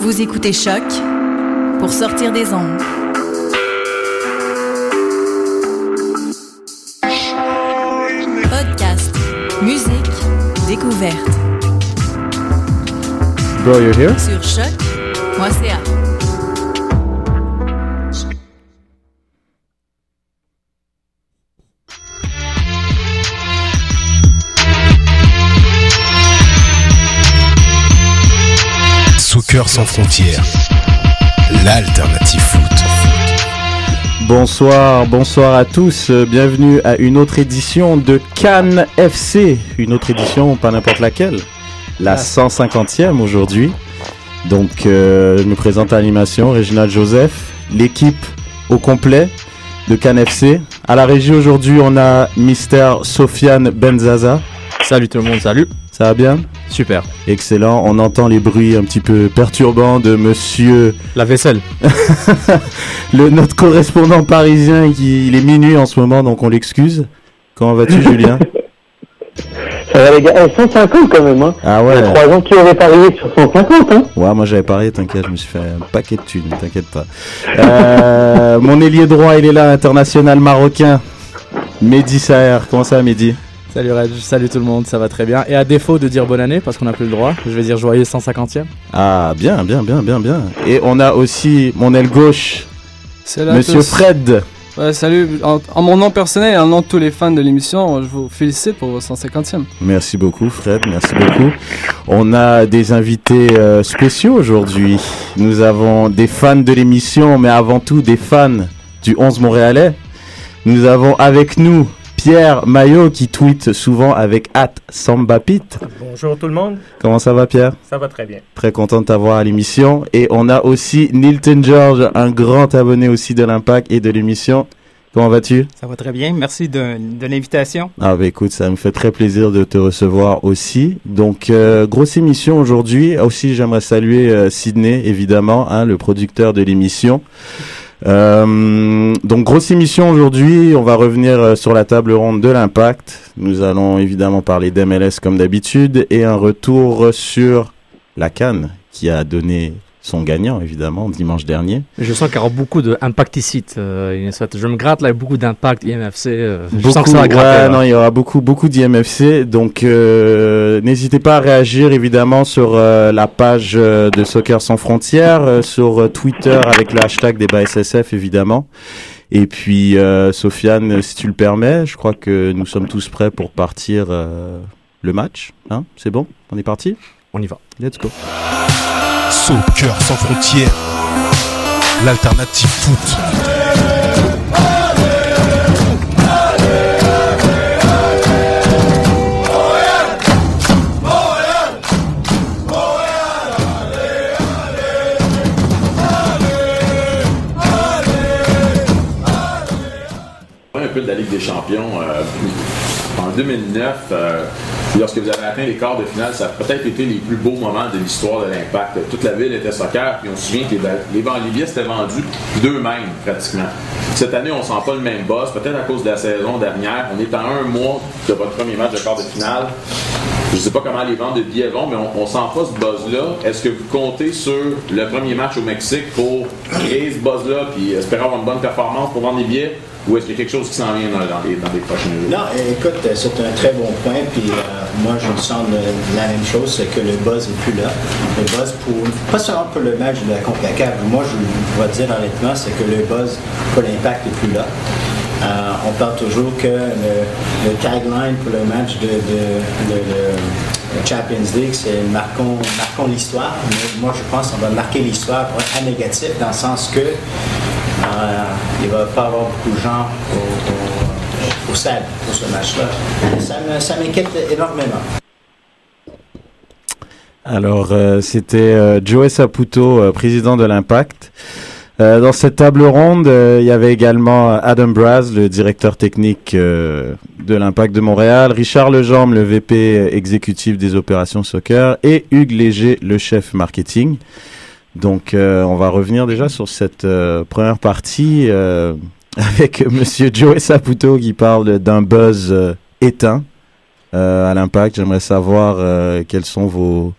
Vous écoutez Choc pour sortir des ondes. Podcast, musique, découverte. Bro, you're here? Sur choc.ca. Soccer sans frontières, l'alternative foot. Bonsoir, bonsoir à tous. euh, Bienvenue à une autre édition de Cannes FC. Une autre édition, pas n'importe laquelle. La 150e aujourd'hui. Donc, euh, je me présente à l'animation, Réginald Joseph. L'équipe au complet de Cannes FC. À la régie aujourd'hui, on a Mister Sofiane Benzaza. Salut tout le monde, salut. Ça va bien? Super. Excellent. On entend les bruits un petit peu perturbants de monsieur La vaisselle. le, notre correspondant parisien, qui, il est minuit en ce moment, donc on l'excuse. Comment vas-tu, Julien? Ça va les gars, Eh, 150 quand même, hein. Ah Il y a ouais, trois ans qui aurait parié sur 150, hein? ouais, moi j'avais parié, t'inquiète, je me suis fait un paquet de thunes, t'inquiète pas. Euh, mon ailier droit, il est là, international marocain. Mehdi Saher, comment ça Mehdi? Salut Reg, salut tout le monde, ça va très bien. Et à défaut de dire bonne année, parce qu'on n'a plus le droit, je vais dire joyeux 150e. Ah, bien, bien, bien, bien, bien. Et on a aussi mon aile gauche, Salut à Monsieur tous. Fred. Ouais, salut. En, en mon nom personnel et en nom de tous les fans de l'émission, je vous félicite pour votre 150e. Merci beaucoup Fred, merci beaucoup. On a des invités euh, spéciaux aujourd'hui. Nous avons des fans de l'émission, mais avant tout des fans du 11 Montréalais. Nous avons avec nous Pierre Maillot qui tweet souvent avec at Sambapit. Bonjour tout le monde, Comment ça va Pierre? Ça va très bien. Très content de t'avoir à l'émission. Et on a aussi Nilton George, un grand abonné aussi de l'Impact et de l'émission. Comment vas-tu? Ça va très bien. Merci de, de l'invitation. Ah bah écoute, ça me fait très plaisir de te recevoir aussi. Donc euh, grosse émission aujourd'hui. Aussi j'aimerais saluer euh, Sydney évidemment, hein, le producteur de l'émission. Euh, donc grosse émission aujourd'hui. On va revenir euh, sur la table ronde de l'impact. Nous allons évidemment parler d'MLS comme d'habitude et un retour sur la Cannes qui a donné son gagnant évidemment dimanche dernier. Je sens qu'il y aura beaucoup d'impact ici. euh, je me gratte là, beaucoup d'impact IMFC. euh, je sens que ça va gratter. ouais, non, il y aura beaucoup, beaucoup d'IMFC. Donc, euh, n'hésitez pas à réagir évidemment sur euh, la page de Soccer sans frontières, sur Twitter avec le hashtag débat SSF évidemment. Et puis, Sofiane, si tu le permets, je crois que nous sommes tous prêts pour partir le match. Hein C'est bon? On est parti? On y va. Let's go. Soccer sans frontières, l'alternative foot. un peu de la Ligue des Champions. euh, en 2009, euh, lorsque vous avez atteint les quarts de finale, ça a peut-être été les plus beaux moments de l'histoire de l'Impact. Toute la ville était soccer, puis on se souvient que les, les, les billets s'étaient vendus d'eux-mêmes pratiquement. Cette année, on sent pas le même boss, peut-être à cause de la saison dernière. On est à un mois de votre premier match de quart de finale. Je ne sais pas comment les ventes de billets vont, mais on, on sent pas ce buzz-là. Est-ce que vous comptez sur le premier match au Mexique pour créer ce buzz-là puis espérer avoir une bonne performance pour vendre des billets? Ou est-ce qu'il y a quelque chose qui s'en vient dans, les, dans les jours? Non, écoute, euh, c'est un très bon point. Puis euh, moi, je me sens la même chose, c'est que le buzz n'est plus là. Le buzz, pour, pas seulement pour le match de la CONCACAF, moi, je vais dire honnêtement, c'est que le buzz pour l'impact n'est plus là. Euh, on parle toujours que le, tagline pour le match de, Champions League, c'est marquons, l'histoire. Mais moi, je pense qu'on va marquer l'histoire pour être négatif, dans le sens que il va pas avoir beaucoup de gens au, au- pour ce match-là. Ça m'inquiète énormément. Alors, euh, c'était euh, Joey Saputo, euh, président de l'Impact. Euh, dans cette table ronde, euh, il y avait également Adam Braz, le directeur technique euh, de l'Impact de Montréal, Richard Lejambe, le VP exécutif des opérations soccer, et Hugues Léger, le chef marketing. Donc, euh, on va revenir déjà sur cette euh, première partie euh, avec Monsieur Joey Saputo qui parle d'un buzz éteint à l'Impact. J'aimerais savoir quels sont vos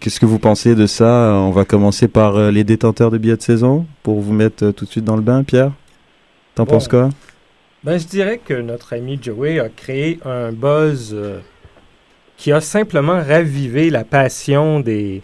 qu'est-ce que vous pensez de ça? On va commencer par les détenteurs de billets de saison pour vous mettre tout de suite dans le bain, Pierre. T'en Bon. penses quoi? Ben, je dirais que notre ami Joey a créé un buzz qui a simplement ravivé la passion des,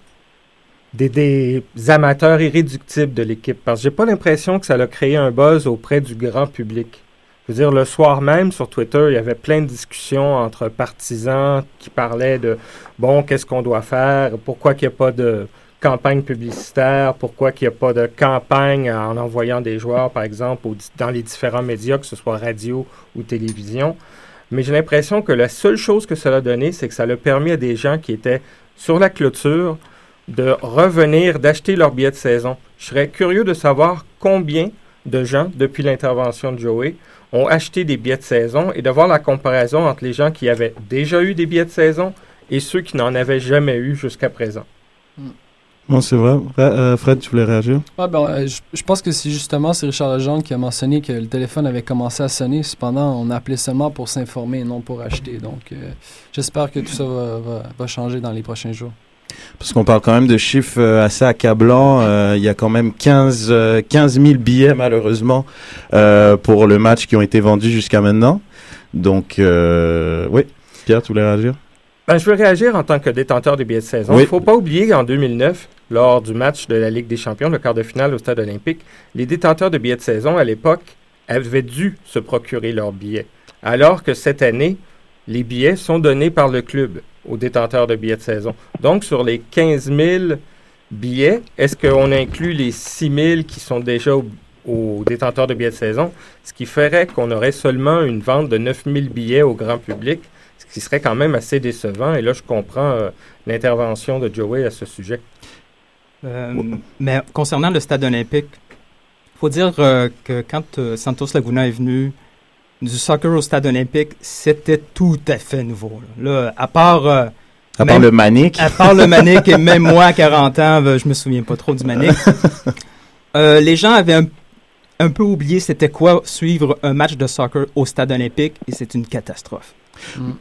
des, amateurs irréductibles de l'équipe. Parce que j'ai pas l'impression que ça a créé un buzz auprès du grand public. Je veux dire, le soir même, sur Twitter, il y avait plein de discussions entre partisans qui parlaient de, bon, qu'est-ce qu'on doit faire, pourquoi qu'il n'y a pas de campagne publicitaire, pourquoi qu'il n'y a pas de campagne en envoyant des joueurs, par exemple, dans les différents médias, que ce soit radio ou télévision? Mais j'ai l'impression que la seule chose que cela a donné, c'est que ça a permis à des gens qui étaient sur la clôture de revenir, d'acheter leur billet de saison. Je serais curieux de savoir combien de gens, depuis l'intervention de Joey, ont acheté des billets de saison et de voir la comparaison entre les gens qui avaient déjà eu des billets de saison et ceux qui n'en avaient jamais eu jusqu'à présent. Non, c'est vrai. Euh, Fred, tu voulais réagir? Ouais, ben, euh, je, je pense que c'est justement c'est Richard Legendre qui a mentionné que le téléphone avait commencé à sonner. Cependant, on a appelé seulement pour s'informer et non pour acheter. Donc, euh, j'espère que tout ça va, va- va changer dans les prochains jours. Parce qu'on parle quand même de chiffres euh, assez accablants. Euh, Il y a quand même 15, euh, 15 000 billets, malheureusement, euh, pour le match qui ont été vendus jusqu'à maintenant. Donc, euh, oui. Pierre, tu voulais réagir? Ben, je veux réagir en tant que détenteur des billets de saison. Il Oui. ne faut pas oublier qu'en 2009, lors du match de la Ligue des champions, le quart de finale au stade olympique, les détenteurs de billets de saison, à l'époque, avaient dû se procurer leurs billets. Alors que cette année, les billets sont donnés par le club aux détenteurs de billets de saison. Donc, sur les 15 000 billets, est-ce qu'on inclut les 6 000 qui sont déjà au- aux détenteurs de billets de saison, ce qui ferait qu'on aurait seulement une vente de 9 000 billets au grand public, ce qui serait quand même assez décevant. Et là, je comprends euh, l'intervention de Joey à ce sujet. Euh, mais concernant le stade olympique, il faut dire euh, que quand Santos Laguna est venu du soccer au stade olympique, c'était tout à fait nouveau. Là, Là, à part... euh, À part même- le Manic. À part le Manic, et même moi à 40 ans, euh, je me souviens pas trop du Manic. Euh, les gens avaient un, un peu oublié c'était quoi suivre un match de soccer au stade olympique, et c'est une catastrophe.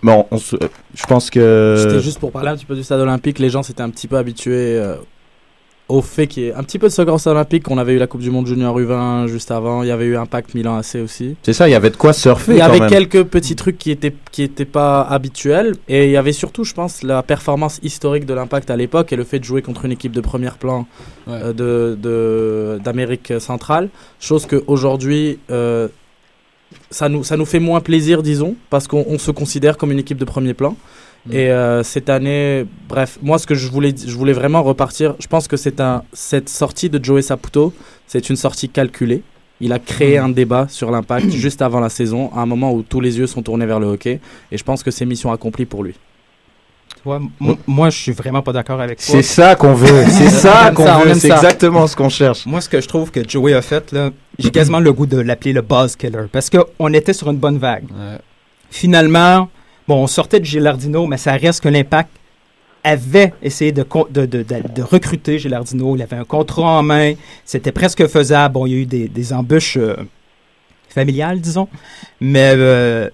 Bon, on se- euh, je pense que... C'était juste pour parler un petit peu du stade olympique. Les gens s'étaient un petit peu habitués euh, au fait qu'il y ait un petit peu de soccer olympique. qu'on avait eu la Coupe du Monde Junior U20 juste avant. Il y avait eu Impact Milan AC aussi. C'est ça, il y avait de quoi surfer Il y quand avait même. quelques petits trucs qui étaient qui étaient pas habituels et il y avait surtout, je pense, la performance historique de l'Impact à l'époque et le fait de jouer contre une équipe de premier plan euh, de de- d'Amérique centrale, chose que aujourd'hui euh, ça nous ça nous fait moins plaisir, disons, parce qu'on on se considère comme une équipe de premier plan. Et euh, cette année, bref, moi ce que je voulais, je voulais vraiment repartir. Je pense que c'est un cette sortie de Joey Saputo, c'est une sortie calculée. Il a créé un débat sur l'impact juste avant la saison, à un moment où tous les yeux sont tournés vers le hockey. Et je pense que c'est mission accomplie pour lui. Tu vois, mo- moi, je suis vraiment pas d'accord avec toi. C'est ça qu'on veut, c'est ça qu'on on veut, c'est exactement ce qu'on cherche. Moi, ce que je trouve que Joey a fait, là, j'ai quasiment le goût de l'appeler le buzz killer. Parce qu'on était sur une bonne vague. Finalement, bon, on sortait de Gilardino, mais ça reste que l'impact avait essayé de, con- de, de, de- de recruter Gilardino. Il avait un contrat en main. C'était presque faisable. Bon, il y a eu des, des embûches euh, familiales, disons. Mais euh,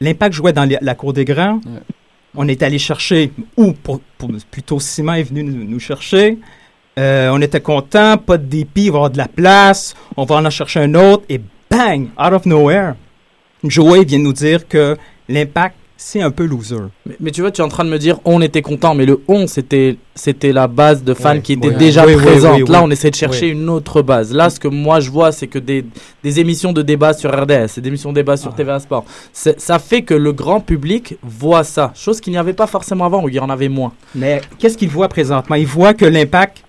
l'impact jouait dans les- la cour des grands. On est allé chercher, ou pour, pour- plutôt Simon est venu nous, nous chercher. Euh, on était content, pas de dépit, il va y avoir de la place, on va en chercher un autre, et bang, out of nowhere, Joey vient nous dire que l'impact, c'est un peu loser. Mais, mais tu vois, tu es en train de me dire on était content, mais le on c'était c'était la base de fans qui était déjà oui, présente. Là, on essaie de chercher une autre base. Là, ce que moi je vois, c'est que des, des émissions de débat sur RDS, des émissions de débat Ah. sur TVA Sport, ça fait que le grand public voit ça, chose qu'il n'y avait pas forcément avant, où il y en avait moins. Mais qu'est-ce qu'il voit présentement? Il voit que l'impact,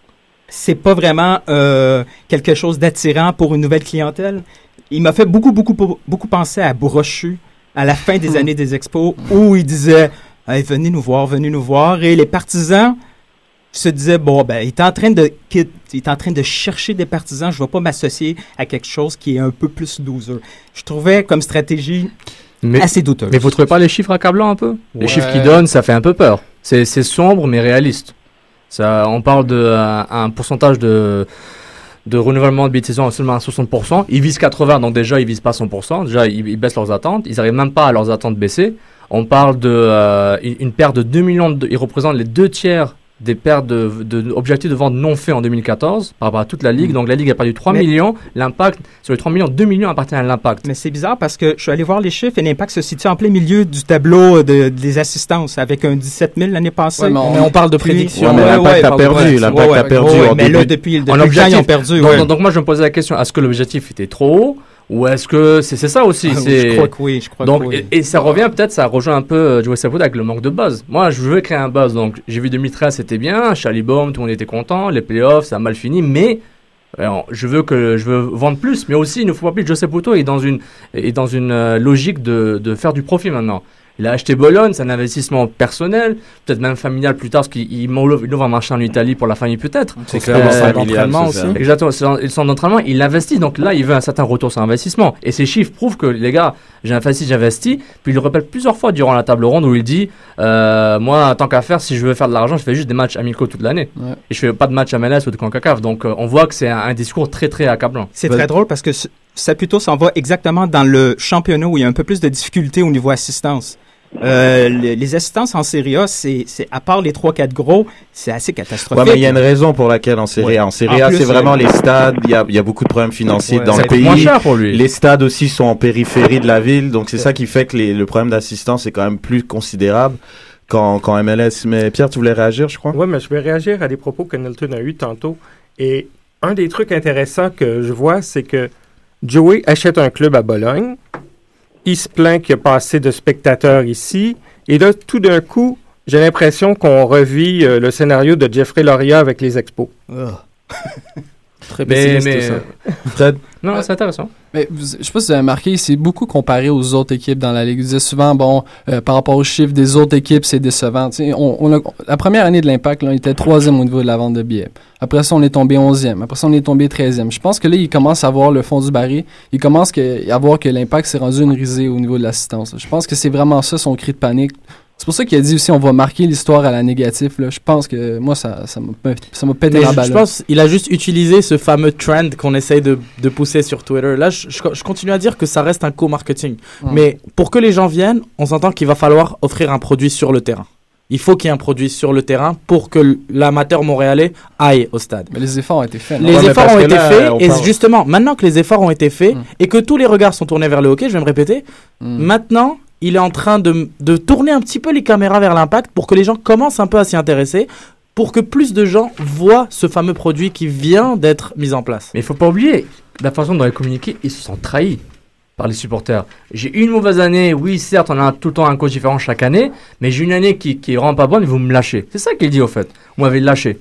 c'est pas vraiment euh, quelque chose d'attirant pour une nouvelle clientèle. Il m'a fait beaucoup, beaucoup, beaucoup penser à Brochu à la fin des années des expos où il disait Hey, venez nous voir, venez nous voir. Et les partisans se disaient bon, ben, il est en train de, il est en train de chercher des partisans, je ne vais pas m'associer à quelque chose qui est un peu plus loser. Je trouvais comme stratégie Mais, assez douteuse. mais vous trouvez pas les chiffres accablants un peu? Les chiffres qu'ils donnent, ça fait un peu peur. C'est c'est sombre mais réaliste. Ça, on parle de euh, un pourcentage de de renouvellement de billets de saison à seulement à 60%. Ils visent 80, donc déjà ils visent pas 100%. Déjà ils, baissent leurs attentes. Ils arrivent même pas à leurs attentes baisser. On parle de euh, perte de 2 millions. De, ils représentent les deux tiers des pertes de, de, objectifs de vente non faits en 2014 par rapport à toute la ligue. Donc la ligue a perdu 3 millions. L'impact, sur les 3 millions, 2 millions appartiennent à l'impact. Mais c'est bizarre parce que je suis allé voir les chiffres et l'impact se situe en plein milieu du tableau de, des assistances avec un 17 000 l'année passée. mais, on, parle de prédiction. mais l'impact a perdu. L'impact a perdu. mais là, depuis, depuis le ils ont perdu. Donc, donc, moi, je me posais la question, est-ce que l'objectif était trop haut? Ou est-ce que c'est ça aussi ah, Je crois que oui. Je crois donc, que oui. Et, ça revient peut-être, ça rejoint un peu euh, Joe Sapoud avec le manque de buzz. Moi, je veux créer un buzz. Donc, j'ai vu 2013, c'était bien. Charlie Baum, tout le monde était content. Les playoffs, ça a mal fini. Mais je veux que je veux vendre plus, mais aussi il ne faut pas que Joseph Puto est dans une est dans une euh, logique de, de faire du profit maintenant. Il a acheté Bologne, c'est un investissement personnel, peut-être même familial plus tard, parce qu'il ouvre un marché en Italie pour la famille peut-être. C'est clair, euh, d'entraînement aussi. Exactement, son d'entraînement, il investit, donc là il veut un certain retour sur investissement. Et ces chiffres prouvent que les gars, j'ai investi, j'ai investi, puis il le répète plusieurs fois durant la table ronde où il dit, euh, moi tant qu'à faire, si je veux faire de l'argent, je fais juste des matchs amicaux toute l'année. Et je fais pas de matchs MLS ou de CONCACAF, donc euh, on voit que c'est un, discours très très accablant. C'est très drôle parce que ça plutôt s'en va exactement dans le championnat où il y a un peu plus de difficultés au niveau assistance. Euh, les, assistances en Serie A, c'est, à part les 3-4 gros, c'est assez catastrophique. Ouais, mais il y a une raison pour laquelle en Serie A. En Serie A, c'est vraiment les stades. Il y a, y a, beaucoup de problèmes financiers dans le pays. Moins cher pour lui. Les stades aussi sont en périphérie de la ville, donc c'est ça qui fait que les, le problème d'assistance est quand même plus considérable. Quand, quand MLS. Mais Pierre, tu voulais réagir, je crois? Oui, mais je vais réagir à des propos que Nelton a eu tantôt. Et un des trucs intéressants que je vois, c'est que Joey achète un club à Bologne il se plaint qu'il n'y a pas assez de spectateurs ici. Et là, tout d'un coup, j'ai l'impression qu'on revit euh, le scénario de Jeffrey Loria avec les expos. Ah. Très pessimiste, mais, ça. non, c'est intéressant. Mais je sais pas si vous avez remarqué, c'est beaucoup comparé aux autres équipes dans la Ligue. Vous disait souvent, bon, euh, par rapport aux chiffres des autres équipes, c'est décevant. On, la première année de l'Impact, on était troisième au niveau de la vente de billets. Après ça, on est tombé onzième. Après ça, on est tombé treizième. Je pense que là, il commence à voir le fond du baril. Il commence à voir que l'Impact s'est rendu une risée au niveau de l'assistance. Je pense que c'est vraiment ça son cri de panique c'est pour ça qu'il a dit aussi on va marquer l'histoire à la négative. Là. Je pense que moi, ça, ça m'a pété la balle. Je pense qu'il a juste utilisé ce fameux trend qu'on essaye de, de, pousser sur Twitter. Là, je, je, continue à dire que ça reste un co-marketing. Mais pour que les gens viennent, on s'entend qu'il va falloir offrir un produit sur le terrain. Il faut qu'il y ait un produit sur le terrain pour que l'amateur montréalais aille au stade. Mais les efforts ont été faits. Les efforts ont été faits et justement, maintenant que les efforts ont été faits mm. et que tous les regards sont tournés vers le hockey, je vais me répéter, mm. maintenant il est en train de, de tourner un petit peu les caméras vers l'impact pour que les gens commencent un peu à s'y intéresser pour que plus de gens voient ce fameux produit qui vient d'être mis en place. Mais il faut pas oublier, la façon dont ils communiquent, ils se sont trahis par les supporters. J'ai une mauvaise année, oui, certes, on a tout le temps un coach différent chaque année, mais j'ai une année qui, qui rend pas bonne, vous me lâchez. C'est ça qu'il dit au fait. Vous m'avez lâché.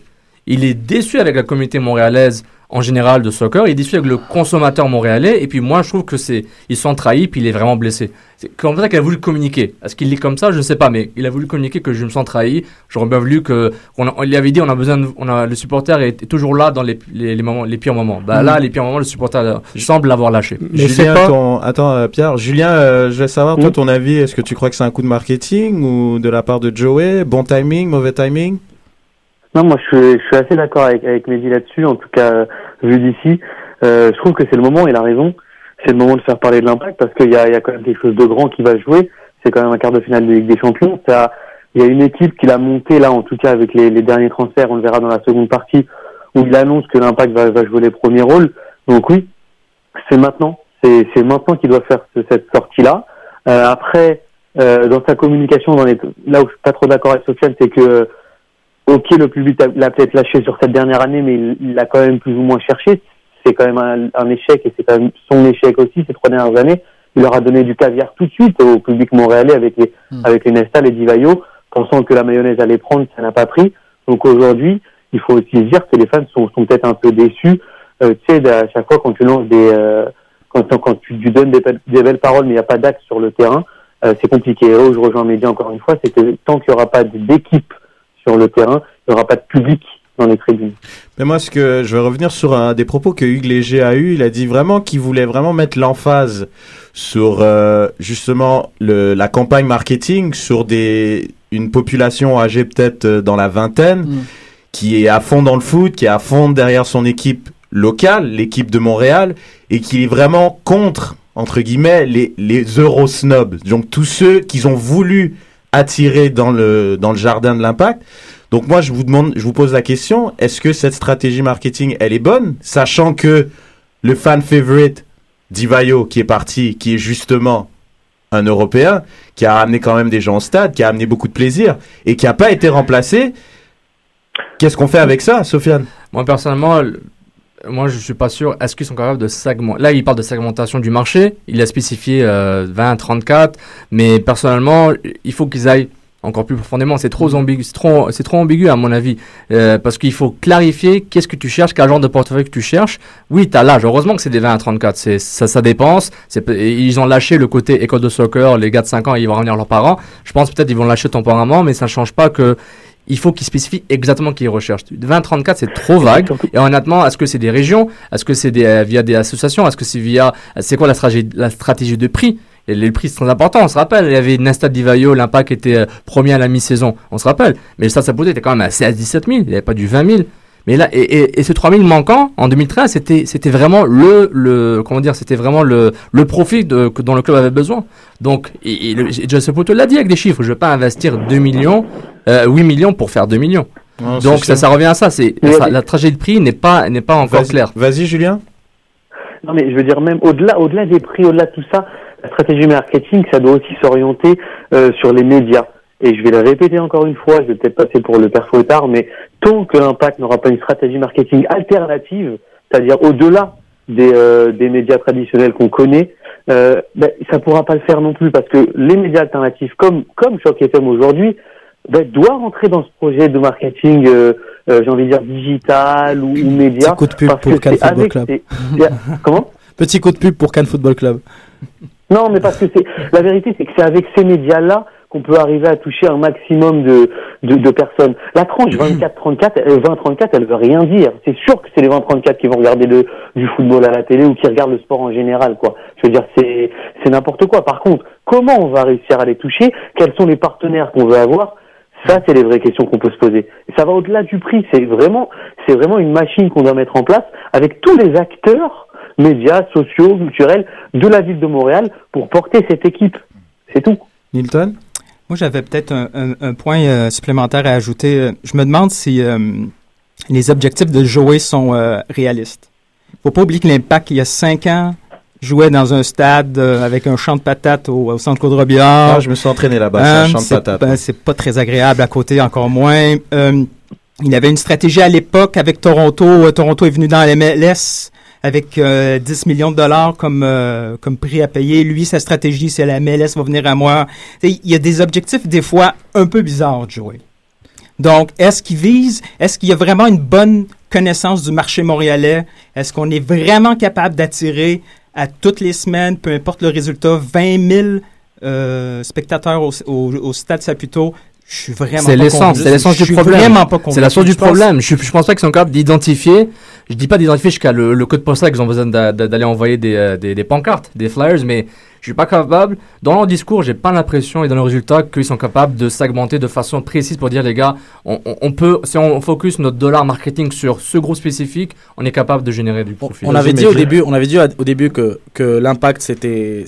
Il est déçu avec la communauté montréalaise en général de soccer, il est déçu avec le consommateur montréalais, et puis moi je trouve que c'est ils sont trahis, puis il est vraiment blessé. C'est comme ça qu'il a voulu communiquer? Est-ce qu'il est comme ça? Je ne sais pas, mais il a voulu communiquer que je me sens trahi. J'aurais bien voulu que on, lui avait dit on a besoin, on a le supporter est, toujours là dans les, les, moments, les pires moments. Bah là, mm. les pires moments, le supporter semble l'avoir lâché. Mais Julien, pas... attends euh, Pierre, Julien, euh, je vais savoir toi mm. ton avis. Est-ce que tu crois que c'est un coup de marketing ou de la part de Joey? Bon timing, mauvais timing? Non, moi je suis, je suis assez d'accord avec, avec Mehdi là-dessus, en tout cas vu d'ici. Euh, je trouve que c'est le moment, il a raison, c'est le moment de faire parler de l'impact parce qu'il y a, y a quand même quelque chose de grand qui va jouer. C'est quand même un quart de finale de Ligue des Champions. Ça, il y a une équipe qui l'a monté là, en tout cas avec les, les, derniers transferts, on le verra dans la seconde partie, où il annonce que l'impact va, va jouer les premiers rôles. Donc oui, c'est maintenant, c'est maintenant qu'il doit faire cette sortie-là. Euh, après, euh, dans sa communication, dans les, là où je suis pas trop d'accord avec Sofiane, c'est que ok, le public l'a peut-être lâché sur cette dernière année, mais il l'a quand même plus ou moins cherché. C'est quand même un, échec et c'est quand même son échec aussi ces trois dernières années. Il leur a donné du caviar tout de suite au public montréalais avec les, hmm. avec les Nesta, les Divayo, pensant que la mayonnaise allait prendre, ça n'a pas pris. Donc aujourd'hui, il faut aussi dire que les fans sont, sont peut-être un peu déçus. Euh, tu sais, à chaque fois quand tu lances des, euh, quand, quand tu donnes des, des belles paroles, mais il n'y a pas d'acte sur le terrain, euh, c'est compliqué. Et là je rejoins Média encore une fois, c'est que tant qu'il n'y aura pas d'équipe sur le terrain, il n'y aura pas de public dans les tribunes. Mais moi, ce que je vais revenir sur un des propos que Hugues Léger a eu. Il a dit vraiment qu'il voulait vraiment mettre l'emphase sur euh, justement le, la campagne marketing sur des une population âgée peut-être euh, dans la vingtaine mm. qui est à fond dans le foot, qui est à fond derrière son équipe locale, l'équipe de Montréal, et qui est vraiment contre entre guillemets les les Eurosnobs. Donc tous ceux qui ont voulu attiré dans le, dans le jardin de l'impact. Donc moi, je vous demande, je vous pose la question est-ce que cette stratégie marketing, elle est bonne, sachant que le fan favorite Divayo, qui est parti, qui est justement un Européen, qui a amené quand même des gens au stade, qui a amené beaucoup de plaisir et qui n'a pas été remplacé. Qu'est-ce qu'on fait avec ça, Sofiane? Moi, personnellement, moi, je suis pas sûr. Est-ce qu'ils sont capables de segmenter Là, il parle de segmentation du marché. Il a spécifié 20, 34. Mais personnellement, il faut qu'ils aillent encore plus profondément. C'est trop ambigu, c'est trop, c'est trop ambigu à mon avis, euh, parce qu'il faut clarifier qu'est-ce que tu cherches, quel genre de portefeuille que tu cherches. Oui, tu as l'âge. Heureusement que c'est des 20 à 34. C'est ça, ça dépense. C'est, ils ont lâché le côté école de soccer. Les gars de 5 ans, ils vont revenir leurs parents. Je pense peut-être ils vont lâcher temporairement, mais ça ne change pas que il faut qu'ils spécifient exactement qui ils recherchent. 20-34, c'est trop vague. Et honnêtement, est-ce que c'est des régions? Est-ce que c'est euh, via des associations? Est-ce que c'est via... C'est quoi la stratégie, la stratégie de prix? Et les prix, c'est très important, on se rappelle. Il y avait Nesta Divayo, l'Impact était euh, premier à la mi-saison, on se rappelle. Mais le Stade Saputo était quand même à 16 17 000, il n'y avait pas du 20 000. Mais là, et, et, ce 3000 manquant en 2013, c'était, c'était vraiment le, le, comment dire, c'était vraiment le, le profit de, dont le club avait besoin. Donc, et, et Joseph l'a dit avec des chiffres, je ne vais pas investir 2 millions, euh, 8 millions pour faire 2 millions. Donc, ça, ça revient à ça. C'est, la tragédie de prix n'est pas, n'est pas encore claire. Vas-y, Julien. Non, mais je veux dire, même au-delà, au-delà des prix, au-delà de tout ça, la stratégie marketing, ça doit aussi s'orienter euh, sur les médias. Et je vais le répéter encore une fois, je vais peut-être passer pour le père tard, mais tant que l'impact n'aura pas une stratégie marketing alternative, c'est-à-dire au-delà des, euh, des médias traditionnels qu'on connaît, euh, ben, ça pourra pas le faire non plus parce que les médias alternatifs comme comme Choc FM aujourd'hui ben, doivent rentrer dans ce projet de marketing, euh, euh j'ai envie de dire digital ou, ou média. Petit coup de pub pour Cannes Football Club. Comment? Petit coup de pub pour Cannes Football Club. Non, mais parce que c'est la vérité, c'est que c'est avec ces médias-là qu'on peut arriver à toucher un maximum de, de, de personnes. La tranche 24-34, 20-34, elle veut rien dire. C'est sûr que c'est les 20-34 qui vont regarder le, du football à la télé ou qui regardent le sport en général, quoi. Je veux dire, c'est, c'est n'importe quoi. Par contre, comment on va réussir à les toucher? Quels sont les partenaires qu'on veut avoir? Ça, c'est les vraies questions qu'on peut se poser. Et ça va au-delà du prix. C'est vraiment, c'est vraiment une machine qu'on doit mettre en place avec tous les acteurs médias, sociaux, culturels de la ville de Montréal pour porter cette équipe. C'est tout. Nilton Moi, j'avais peut-être un, point euh, supplémentaire à ajouter. Euh, je me demande si euh, les objectifs de jouer sont réalistes. faut pas oublier que l'impact, il y a cinq ans, jouait dans un stade avec un champ de patates au, centre Claude Robillard. Ah, je me suis entraîné là-bas, c'est un champ de patates. Ben, c'est pas très agréable à côté, encore moins. il avait une stratégie à l'époque avec Toronto. Toronto est venu dans la MLS avec 10 euh, millions de dollars comme euh, comme prix à payer. Lui, sa stratégie, c'est la MLS va venir à moi. Il y a des objectifs des fois un peu bizarres de jouer. Donc, est-ce qu'il vise, est-ce qu'il y a vraiment une bonne connaissance du marché montréalais? Est-ce qu'on est vraiment capable d'attirer à toutes les semaines, peu importe le résultat, 20 000 euh, spectateurs au, au, au Stade Saputo je suis vraiment C'est l'essence, c'est l'essence du problème. C'est la source du problème. Je, je pense pas qu'ils sont capables d'identifier. Je dis pas d'identifier jusqu'à le, le, code postal qu'ils ont besoin d'aller envoyer des, euh, des, des, pancartes, des flyers, mais je suis pas capable. Dans leur discours, j'ai pas l'impression et dans le résultat qu'ils sont capables de segmenter de façon précise pour dire les gars, on, on, peut, si on focus notre dollar marketing sur ce groupe spécifique, on est capable de générer du profit. On avait dit au début, on avait dit au début que que l'impact c'était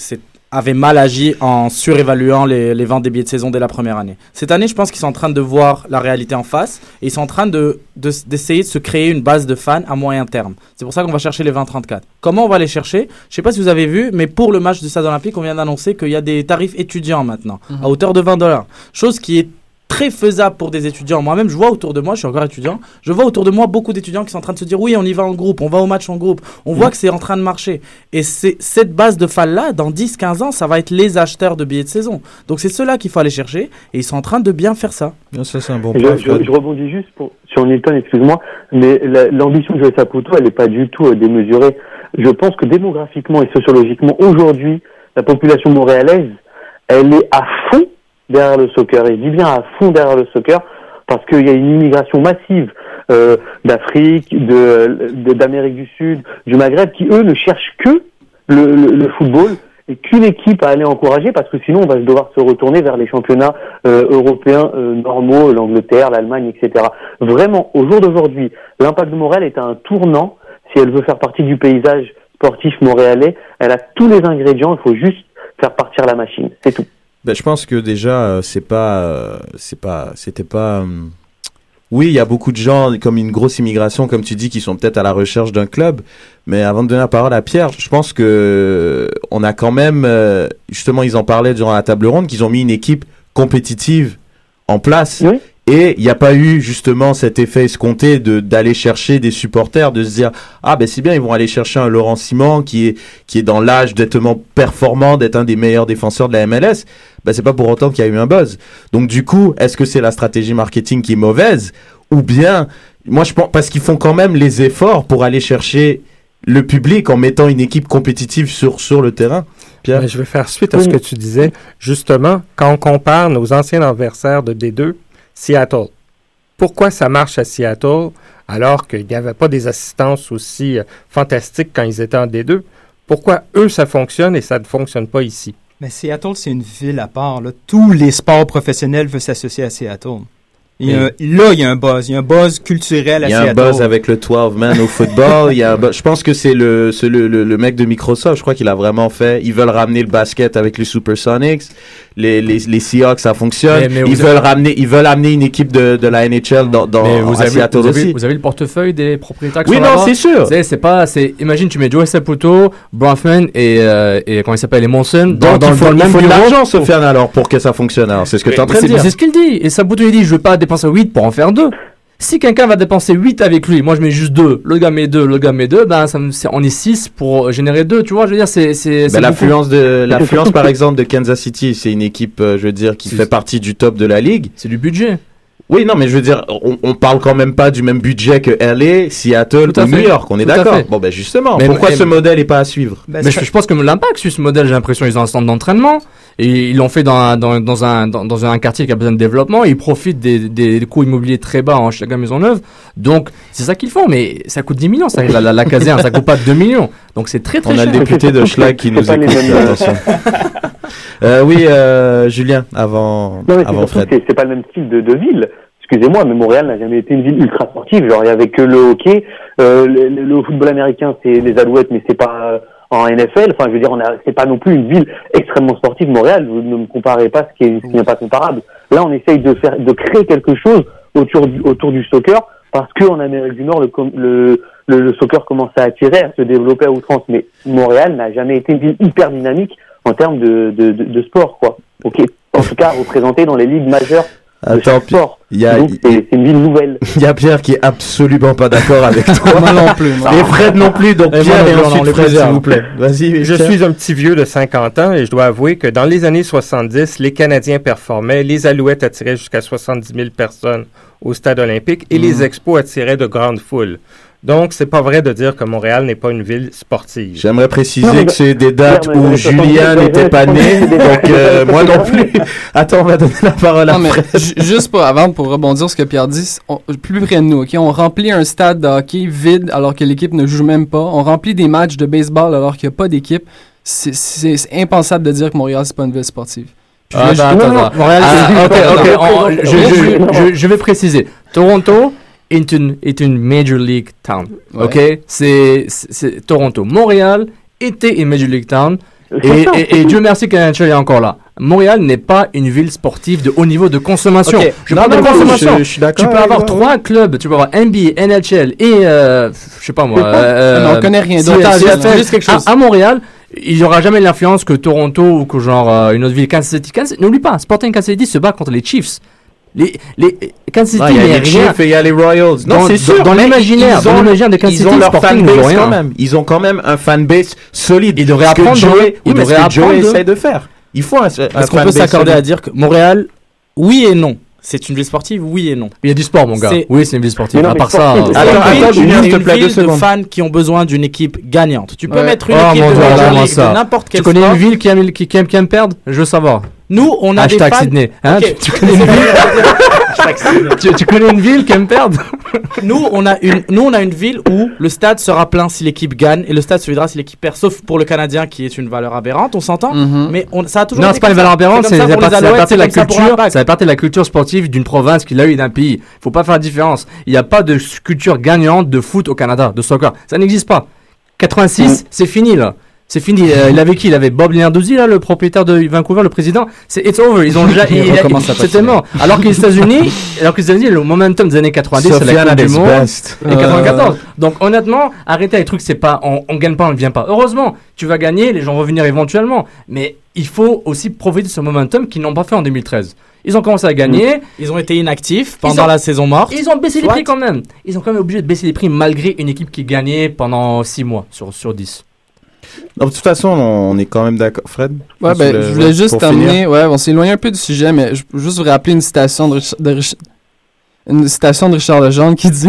avait mal agi en surévaluant les, les, ventes des billets de saison dès la première année. Cette année, je pense qu'ils sont en train de voir la réalité en face et ils sont en train de, d'essayer de, se créer une base de fans à moyen terme. C'est pour ça qu'on va chercher les 20-34. Comment on va les chercher? Je sais pas si vous avez vu, mais pour le match du Stade Olympique, on vient d'annoncer qu'il y a des tarifs étudiants maintenant, mhm. à hauteur de 20 dollars. Chose qui est très faisable pour des étudiants. Moi-même, je vois autour de moi, je suis encore étudiant, je vois autour de moi beaucoup d'étudiants qui sont en train de se dire oui, on y va en groupe, on va au match en groupe. On voit mm. que c'est en train de marcher. Et c'est cette base de fans-là, dans 10-15 ans, ça va être les acheteurs de billets de saison. Donc c'est ceux-là qu'il faut aller chercher et ils sont en train de bien faire ça. ça c'est un bon point. Je, rebondis juste sur Nilton, excuse-moi, mais l'ambition de Saputo, elle n'est pas du tout euh, démesurée. Je pense que démographiquement et sociologiquement, aujourd'hui, la population montréalaise, elle est à fond derrière le soccer. Et je dis bien à fond derrière le soccer parce qu'il y a une immigration massive euh, d'Afrique, de d'Amérique du Sud, du Maghreb, qui eux ne cherchent que le, football et qu'une équipe à aller encourager parce que sinon on va devoir se retourner vers les championnats euh, européens euh, normaux, l'Angleterre, l'Allemagne, etc. Vraiment, au jour d'aujourd'hui, l'impact de Montréal est à un tournant. Si elle veut faire partie du paysage sportif montréalais, elle a tous les ingrédients, il faut juste faire partir la machine, c'est tout. Ben, je pense que déjà, euh, c'est pas, euh, c'est pas, c'était pas, euh, oui, il y a beaucoup de gens, comme une grosse immigration, comme tu dis, qui sont peut-être à la recherche d'un club. Mais avant de donner la parole à Pierre, je pense que on a quand même, justement, ils en parlaient durant la table ronde, qu'ils ont mis une équipe compétitive en place. Et il n'y a pas eu justement cet effet escompté de d'aller chercher des supporters, de se dire ah ben c'est bien ils vont aller chercher un Laurent Simon qui est qui est dans l'âge d'être performant, d'être un des meilleurs défenseurs de la MLS. Ben c'est pas pour autant qu'il y a eu un buzz. Donc du coup, est-ce que c'est la stratégie marketing qui est mauvaise? Ou bien moi je pense parce qu'ils font quand même les efforts pour aller chercher le public en mettant une équipe compétitive sur sur le terrain. Pierre? je vais faire suite à ce que tu disais. Justement, quand on compare nos anciens adversaires de D2 Seattle. Pourquoi ça marche à Seattle alors qu'il n'y avait pas des assistances aussi euh, fantastiques quand ils étaient en D2? Pourquoi eux, ça fonctionne et ça ne fonctionne pas ici? Mais Seattle, c'est une ville à part. Tous les sports professionnels veulent s'associer à Seattle là, il y a un buzz. Il y a un buzz culturel à Il y a un buzz avec le 12 man au football. il y a je pense que c'est le, le, le, mec de Microsoft. Je crois qu'il a vraiment fait. Ils veulent ramener le basket avec les Supersonics. Les, les, les Seahawks, ça fonctionne. ils veulent ramener, ils veulent amener une équipe de, de la NHL dans, dans vous, avez, vous, avez, vous avez, le portefeuille des propriétaires Oui, non, c'est sûr. C'est pas, c'est, imagine, tu mets Joe Saputo, Bronfman et, euh, et comment il s'appelle, les Monson. Dans, dans, il faut, le même de l'argent, Sofiane, alors, pour que ça fonctionne. c'est ce que tu es en train de dire. C'est ce qu'il dit. Et Saputo, il dit, je veux pas dépenser 8 pour en faire 2. Si quelqu'un va dépenser 8 avec lui, moi je mets juste 2, le gars met 2, le gars met 2, ben ça on est 6 pour générer 2, tu vois, je veux dire, c'est... c'est ben, l'affluence, de, l'affluence par exemple de Kansas City, c'est une équipe, euh, je veux dire, qui fait partie du top de la ligue. C'est du budget. Oui, non, mais je veux dire, on, on parle quand même pas du même budget que LA, Seattle ou New York. On est d'accord. Bon, ben justement, mais, pourquoi ce modèle est pas à suivre? Ben, Mais je, pense que l'impact sur ce modèle, j'ai l'impression, ils ont un centre d'entraînement et ils l'ont fait dans un, dans, dans un dans, dans, un quartier qui a besoin de développement. ils profitent des, des, coûts immobiliers très bas en chaque maison neuve. Donc c'est ça qu'ils font, mais ça coûte 10 millions. Ça, la, la, la caserne, ça coûte pas 2 millions. Donc c'est très très on cher. On a le député de Schlag qui nous écoute. Attention. euh, oui, euh, Julien, avant, non, avant Fred. C'est pas le même style de, de ville excusez-moi, mais Montréal n'a jamais été une ville ultra sportive. Genre, il y avait que le hockey, euh, le, le, football américain, c'est les Alouettes, mais c'est pas euh, en NFL. Enfin, je veux dire, on a, c'est pas non plus une ville extrêmement sportive. Montréal, vous ne me comparez pas ce qui n'est pas comparable. Là, on essaye de faire, de créer quelque chose autour du, autour du soccer, parce qu'en Amérique du Nord, le, le, le, soccer commence à attirer, à se développer à outrance. Mais Montréal n'a jamais été une ville hyper dynamique en termes de, de, de, de sport, quoi. Ok, en tout cas, représenté dans les ligues majeures Attends, il y a, c'est une ville nouvelle. Il y a Pierre qui est absolument pas d'accord avec toi. Moi non plus. Et Fred non plus, donc Pierre et ensuite Fred, s'il vous plaît. Vas-y. Je suis un petit vieux de 50 ans et je dois avouer que dans les années 70, les Canadiens performaient, les Alouettes attiraient jusqu'à 70 000 personnes au stade olympique et les mhm. Expos attiraient de grandes foules. Donc, c'est pas vrai de dire que Montréal n'est pas une ville sportive. J'aimerais préciser que c'est des dates où Julien n'était pas né, donc euh, moi non plus. Attends, on va donner la parole à Fred. Juste pour, avant, pour rebondir sur ce que Pierre dit, plus près de nous, ok? On remplit un stade de hockey vide alors que l'équipe ne joue même pas. On remplit des matchs de baseball alors qu'il n'y a pas d'équipe. C'est impensable de dire que Montréal, c'est pas une ville sportive. Je vais préciser. Toronto, est une, est une Major League Town. OK? C'est Toronto. Montréal était une Major League Town. Et, et, Dieu merci que NHL est encore là. Montréal n'est pas une ville sportive de haut niveau de consommation. Je parle de consommation. Je, suis tu peux avoir trois clubs. Tu peux avoir NBA, NHL et euh, je sais pas moi. Euh, non, on connaît rien d'autre. À, à, Montréal, il n'y aura jamais l'influence que Toronto ou que genre euh, une autre ville. Kansas City. N'oublie pas, Sporting Kansas City se bat contre les Chiefs. Les, les, Kansas City, il y a les Chiefs et il y a les Royals. Non, c'est sûr. Dans l'imaginaire, dans l'imaginaire de Kansas City, ils ont leur fanbase quand même. Ils ont quand même un fanbase solide. Ils devraient apprendre. Ils devraient apprendre. essaie de faire. Il faut un, Est-ce qu'on peut s'accorder à dire que Montréal, oui et non. C'est une ville sportive, oui et non. Il y a du sport, mon gars. Oui, c'est une ville sportive. À part ça, euh, attends, attends, une ville de fans qui ont besoin d'une équipe gagnante. Tu peux mettre une oh, équipe de n'importe quel Tu connais une ville qui aime, qui, aime, qui aime perdre? Je veux savoir. Nous, on a Hashtag des fans. Sydney. Hein tu, connais une ville tu, tu, connais une ville qui aime perdre Nous, on a une, nous, on a une ville où le stade sera plein si l'équipe gagne et le stade se videra si l'équipe perd, sauf pour le Canadien qui est une valeur aberrante, on s'entend. Mhm. Mais on, ça a toujours. Non, c'est pas une valeur aberrante, c'est la partie de la culture. Ça fait de la culture sportive d'une province qui l'a eu d'un pays. Faut pas faire la différence. Il n'y a pas de culture gagnante de foot au Canada, de soccer. Ça n'existe pas. 86, c'est fini là. C'est fini. Euh, il avait qui? Il avait Bob Leonarduzzi, là, le propriétaire de Vancouver, le président. C'est it's over. Ils ont déjà. C'était mort. Alors que les États-Unis, alors que les États-Unis, le momentum des années 90, c'est la Coupe du monde. best. Et 94. Donc honnêtement, arrêtez les trucs, c'est pas on, on gagne pas, on ne vient pas. Heureusement, tu vas gagner, les gens vont venir éventuellement, mais il faut aussi profiter de ce momentum qu'ils n'ont pas fait en 2013. Ils ont commencé à gagner, Ils ont été inactifs pendant ont- la saison morte. ils ont baissé les prix quand même. Ils ont quand même obligé de baisser les prix malgré une équipe qui gagnait pendant 6 mois sur, sur 10. Non, de toute façon, on est quand même d'accord. Fred? Ouais, ben, je voulais juste terminer. Ouais, on s'est éloigné un peu du sujet, mais je juste vous rappeler une citation de, Rich- de une citation de Richard Legendre qui dit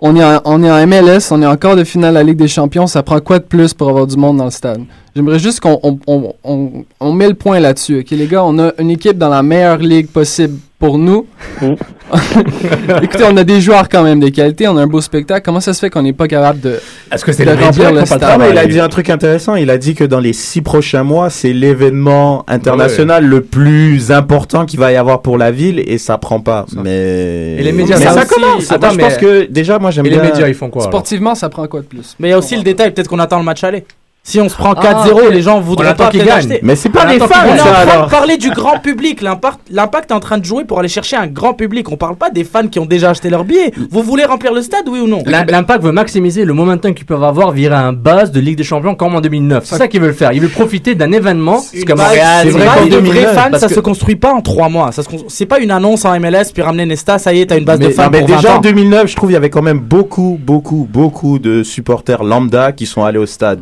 on est, en, on est en MLS, on est encore de finale à la Ligue des Champions, ça prend quoi de plus pour avoir du monde dans le stade J'aimerais juste qu'on on, on, on- on met le point là-dessus. Ok, les gars, on a une équipe dans la meilleure ligue possible pour nous. Mm. Écoutez, on a des joueurs quand même de qualité, on a un beau spectacle. Comment ça se fait qu'on n'est pas capable de, Est-ce que c'est médias remplir le le stade? Ah, mais il a dit un truc intéressant. Il a dit que dans les six prochains mois, c'est l'événement international le plus important qu'il va y avoir pour la ville et ça prend pas. Mais Et les médias, mais ça ça, aussi, commence. attends, Moi, je mais- pense que déjà, moi, j'aime Et les bien. médias, ils font quoi Sportivement, ça prend quoi de plus? Mais il y a aussi le détail, peut-être qu'on attend le match aller. Si on se prend Ah, 4-0, ok. les gens On voudront pas qu'ils gagnent. Mais c'est pas On les fans, On est gagnent. en ça, train alors. de parler du grand public. L'impact, l'impact est en train de jouer pour aller chercher un grand public. On parle pas des fans qui ont déjà acheté leur billet. Vous voulez remplir le stade, oui ou non? L'Im- L'Impact veut maximiser le momentum qu'ils peuvent avoir via un buzz de Ligue des Champions comme en 2009. C'est ça qu'ils veulent faire. Ils veulent profiter d'un événement. Une comme base- Montréal, c'est vrai base qu'en de vrais 2009, fans, ça que- se construit pas en trois mois. C'est pas une annonce en MLS puis ramener Nesta, ça y est, t'as une base Mais, de fans non, mais pour déjà 20 en ans. 2009, je trouve il y avait quand même beaucoup, beaucoup, beaucoup de supporters lambda qui sont allés au stade.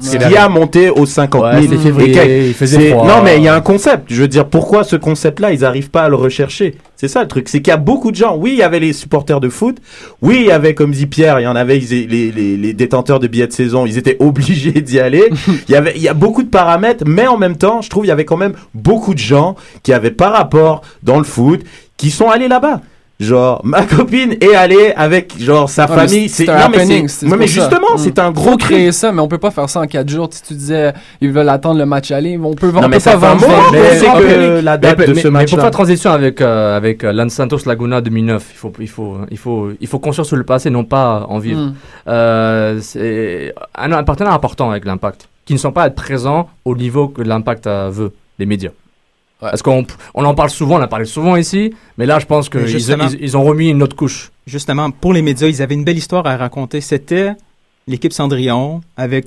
Monté aux 50 000. Ouais, c'était février, il faisait froid. Non, mais il y a un concept. Je veux dire, pourquoi ce concept-là, ils n'arrivent pas à le rechercher? C'est ça le truc. C'est qu'il y a beaucoup de gens. Oui, il y avait les supporters de foot. Oui, il y avait, comme dit Pierre, il y en avait les, les détenteurs de billets de saison. Ils étaient obligés d'y aller. il y avait, il y a beaucoup de paramètres, mais en même temps, je trouve il y avait quand même beaucoup de gens qui avaient pas rapport dans le foot, qui sont allés là-bas. Genre, ma copine est allée avec, genre, sa Ouais, famille. c'est C'est, un non, mais happening, c'est, c'est ouais, mais justement, Mm. c'est un Faut gros créer ça, mais on peut pas faire ça en 4 jours. Si tu disais, ils veulent attendre le match aller, on peut, peut mais ça vendre qu'on mais- que la date mais, de mais- ce mais pour faire transition avec, euh, avec euh, Lan Santos Laguna 2009, il faut, il, faut, il, faut, il faut construire sur le passé, non pas en vivre. Mm. Euh, c'est un, un partenaire important avec l'Impact, qui ne sont pas à être présents au niveau que l'Impact euh, veut, les médias. Parce qu'on on en parle souvent, on en parlé souvent ici, mais là je pense qu'ils justement- ils, ils ont remis une autre couche. Justement, pour les médias, ils avaient une belle histoire à raconter. C'était l'équipe Cendrillon avec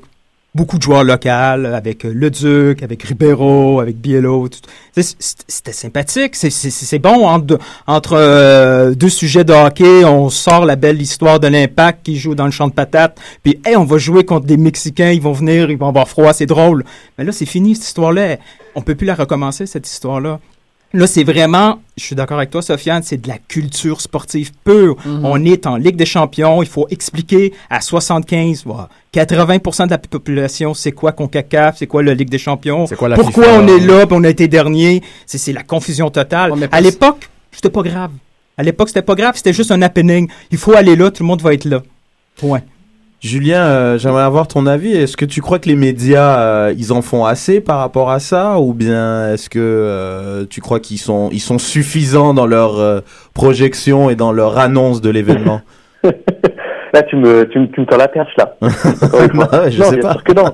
beaucoup de joueurs locaux, avec euh, Le Duc, avec Ribeiro, avec Biello. C'était sympathique. C'est- bon entre, deux- entre euh, deux sujets de hockey. On sort la belle histoire de l'impact qui joue dans le champ de patates. Puis, hey, on va jouer contre des Mexicains. Ils vont venir, ils vont avoir froid. C'est drôle. Mais là, c'est fini, cette histoire-là. On peut plus la recommencer, cette histoire-là. Là, c'est vraiment, je suis d'accord avec toi, Sofiane, c'est de la culture sportive pure. Mhm. On est en Ligue des champions. Il faut expliquer à 75, voire 80% de la population, c'est quoi CONCACAF, c'est quoi la Ligue des champions. C'est quoi la Pourquoi FIFA, on est ouais. là, puis on a été dernier. C'est la confusion totale. Ouais, à l'époque, c'était pas grave. À l'époque, c'était pas grave, c'était juste un happening. Il faut aller là, tout le monde va être là. Point. Julien, euh, j'aimerais avoir ton avis. Est-ce que tu crois que les médias, euh, ils en font assez par rapport à ça, ou bien est-ce que euh, tu crois qu'ils sont, ils sont suffisants dans leur projection et dans leur annonce de l'événement? Là, tu me, tu me, tu me tends la perche, là. Je non, sais bien pas. sûr que non.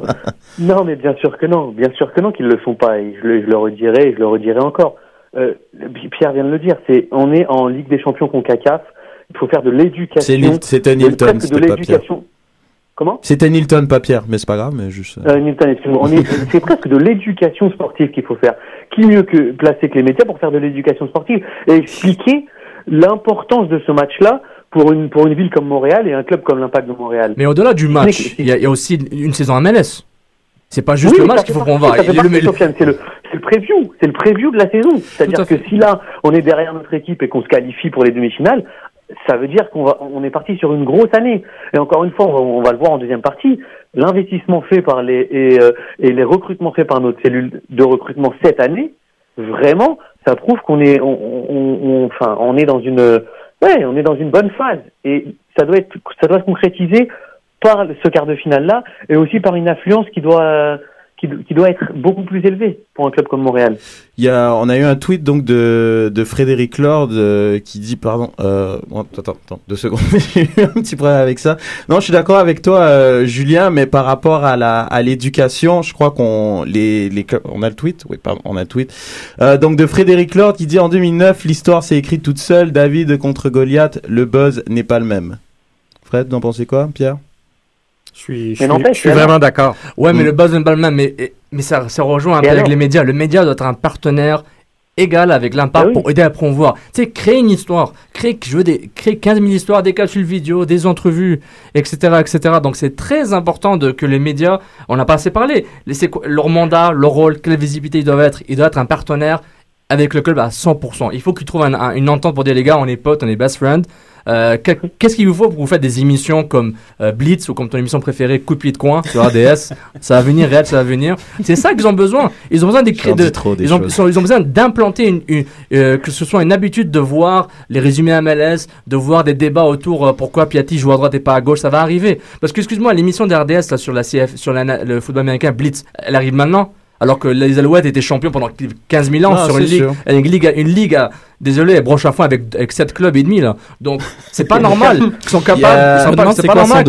Non, mais bien sûr que non. Bien sûr que non qu'ils le font pas. Et je le, je le redirai et je le redirai encore. Pierre vient de le dire. C'est, on est en Ligue des Champions CONCACAF. Il faut faire de C'est l'éducation. De- Nilton, presque de l'éducation. Comment C'était Nilton, pas Pierre, mais c'est pas grave, mais juste. euh, euh, Nilton, excuse-moi. C'est presque de l'éducation sportive qu'il faut faire. Qui mieux que placer que les médias pour faire de l'éducation sportive et expliquer l'importance de ce match-là pour une pour une ville comme Montréal et un club comme l'Impact de Montréal? Mais au-delà du match, il y, a- il y a aussi une saison MLS. C'est pas juste Oui, le match qu'il faut qu'on voit. le- C'est le, c'est le preview, c'est le preview de la saison. C'est-à-dire que si là on est derrière notre équipe et qu'on se qualifie pour les demi-finales, ça veut dire qu'on va, on est parti sur une grosse année. Et encore une fois, on va, on va le voir en deuxième partie. L'investissement fait par les et, euh, et les recrutements faits par notre cellule de recrutement cette année, vraiment, ça prouve qu'on est, on, on- on- enfin, on est dans une, ouais, on est dans une bonne phase. Et ça doit être, ça doit se concrétiser par ce quart de finale là et aussi par une affluence qui doit qui, doit être beaucoup plus élevé pour un club comme Montréal. Il y a, on a eu un tweet donc de, Frédéric Lord euh, qui dit, pardon, euh, bon, attends, attends, deux secondes, j'ai eu un petit problème avec ça. Non, je suis d'accord avec toi, euh, Julien, mais par rapport à la à l'éducation, je crois qu'on les, les on a le tweet, oui, on a le tweet. Donc de Frédéric Lord qui dit en 2009, l'histoire s'est écrite toute seule, David contre Goliath, le buzz n'est pas le même. Fred, t'en pensez quoi, Pierre? Je suis, je suis- je vraiment d'accord. Ouais, mais le buzz n'est pas le même. Mais, mais ça, ça rejoint un peu avec les médias. Le média doit être un partenaire égal avec l'impact Ah oui. pour aider à promouvoir. Tu sais, créer une histoire, créer, je veux des, créer 15 000 histoires, des capsules vidéo, des entrevues, etc., etc. Donc c'est très important de, que les médias, on n'a pas assez parlé, Les- leur mandat, leur rôle, quelle visibilité ils doivent être. Ils doivent être un partenaire avec le club à 100%. Il faut qu'ils trouvent un- un- une entente pour dire les gars, on est potes, on est best friends. Euh, que- Qu'est-ce qu'il vous faut pour vous faire des émissions comme euh, Blitz ou comme ton émission préférée Coup de pied de coin sur RDS Ça va venir, réel, ça va venir. C'est ça qu'ils ont besoin. Ils ont besoin d'écrire, de, ils, ont, ils besoin d'implanter une, une- euh, que ce soit une habitude de voir les résumés MLS, de voir des débats autour pourquoi Piatti joue à droite et pas à gauche. Ça va arriver. Parce que excuse-moi, l'émission d'RDS sur la CF, sur la le football américain Blitz, elle arrive maintenant. Alors que les Alouettes étaient champions pendant 15 000 ans sur c'est une ligue, une ligue, à- une ligue à- désolé, elle broche à fond avec, avec 7 clubs et demi là. Donc c'est pas normal. Ils sont capables. me pas, c'est c'est pas normal.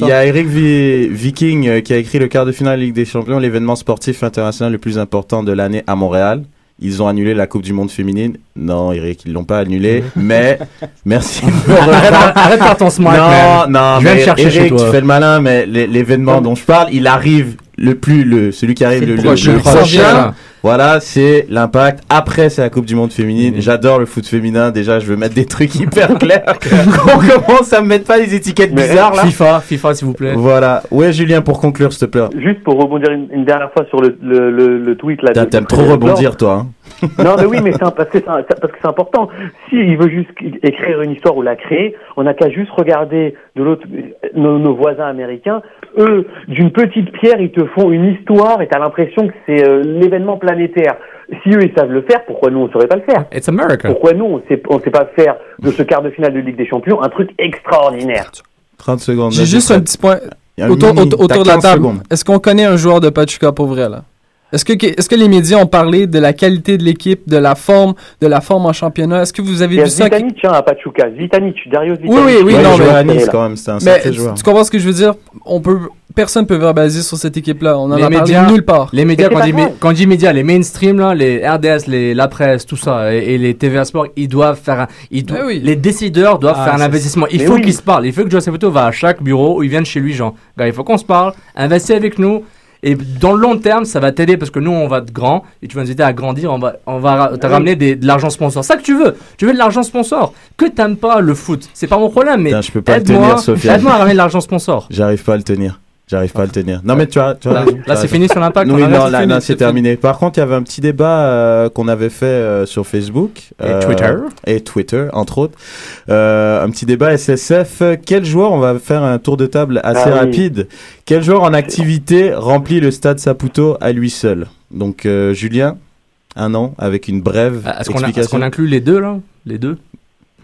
Il y a Eric Vi- Viking euh, qui a écrit le quart de finale Ligue des Champions, l'événement sportif international le plus important de l'année à Montréal. Ils ont annulé la Coupe du Monde féminine. Non, Eric, ils l'ont pas annulé. mais merci. arrête, par ton smile. non, non, Je mais chercher chez Eric, toi. tu fais le malin, mais l'é- l'événement dont je parle, il arrive le plus le celui qui arrive le, le le- prochain. le Prochain. prochain. Voilà, c'est l'impact. Après, c'est la Coupe du Monde féminine. J'adore le foot féminin. Déjà, je veux mettre des trucs hyper clairs. On commence à me mettre pas des étiquettes Mais- bizarres là. FIFA, FIFA s'il vous plaît. Voilà. Ouais, Julien, pour conclure, s'il te plaît. Juste pour rebondir une, une dernière fois sur le, le, le, le tweet là. T'aimes trop rebondir, toi. hein. Non, mais oui, mais c'est parce que c'est un- parce que c'est important. Si il veut juste écrire une histoire ou la créer, on n'a qu'à juste regarder de l'autre nos, nos voisins américains. Eux, d'une petite pierre, ils te font une histoire et t'as l'impression que c'est euh, l'événement planétaire. Si eux ils savent le faire, pourquoi nous on saurait pas le faire? It's America. Pourquoi nous on sait on sait pas faire de ce quart de finale de Ligue des Champions un truc extraordinaire? 30 secondes. J'ai juste un petit point autour, mini- autour- de la 15 table. Est-ce qu'on connaît un joueur de Pachuca pour vrai là? Est-ce que, les médias ont parlé de la qualité de l'équipe, de la forme, de la forme en championnat? Est-ce que vous avez vu ça Zvitanic hein, à Pachuca, Zvitanic, Darius Oui, Zvitanic. oui, oui, Ouais, non, mais- à Nice là. quand même. C'était un Mais sacré tu, joueur. tu comprends ce que je veux dire? On peut, personne peut verbaliser sur cette équipe-là. On en Les a médias- parlé nulle part. Les médias, quand, c'est dit, quand dit médias, les mainstream, là, les RDS, les, la presse, tout ça, et, et les TVA Sport, ils doivent faire un, ils do- oui. les décideurs doivent Ah, faire un c'est- investissement. Il faut oui. qu'ils se parlent. Il faut que Joe Saputo va à chaque bureau où ils viennent chez lui, genre, gars, il faut qu'on se parle, investis avec nous. Et dans le long terme, ça va t'aider parce que nous, on va être grand et tu vas nous aider à grandir. On va, on va te ramener des, de l'argent sponsor. C'est ça que tu veux. Tu veux de l'argent sponsor. Que t'aimes pas le foot, c'est pas mon problème, mais Putain, je peux pas le tenir, Sophia. aide-moi à ramener de l'argent sponsor. J'arrive pas à le tenir. J'arrive pas à le tenir. Non, mais tu as, tu as Là, c'est fini sur l'impact. Oui, non, c'est là, c'est terminé. Par contre, il y avait un petit débat euh, qu'on avait fait euh, sur Facebook. Et Twitter. Et Twitter, entre autres. Euh, un petit débat SSF. Quel joueur, on va faire un tour de table assez Ah oui. rapide. Quel joueur en activité remplit le stade Saputo à lui seul? Donc, euh, Julien, un an, avec une brève Ah, Est-ce qu'on inclut les deux, là? Les deux?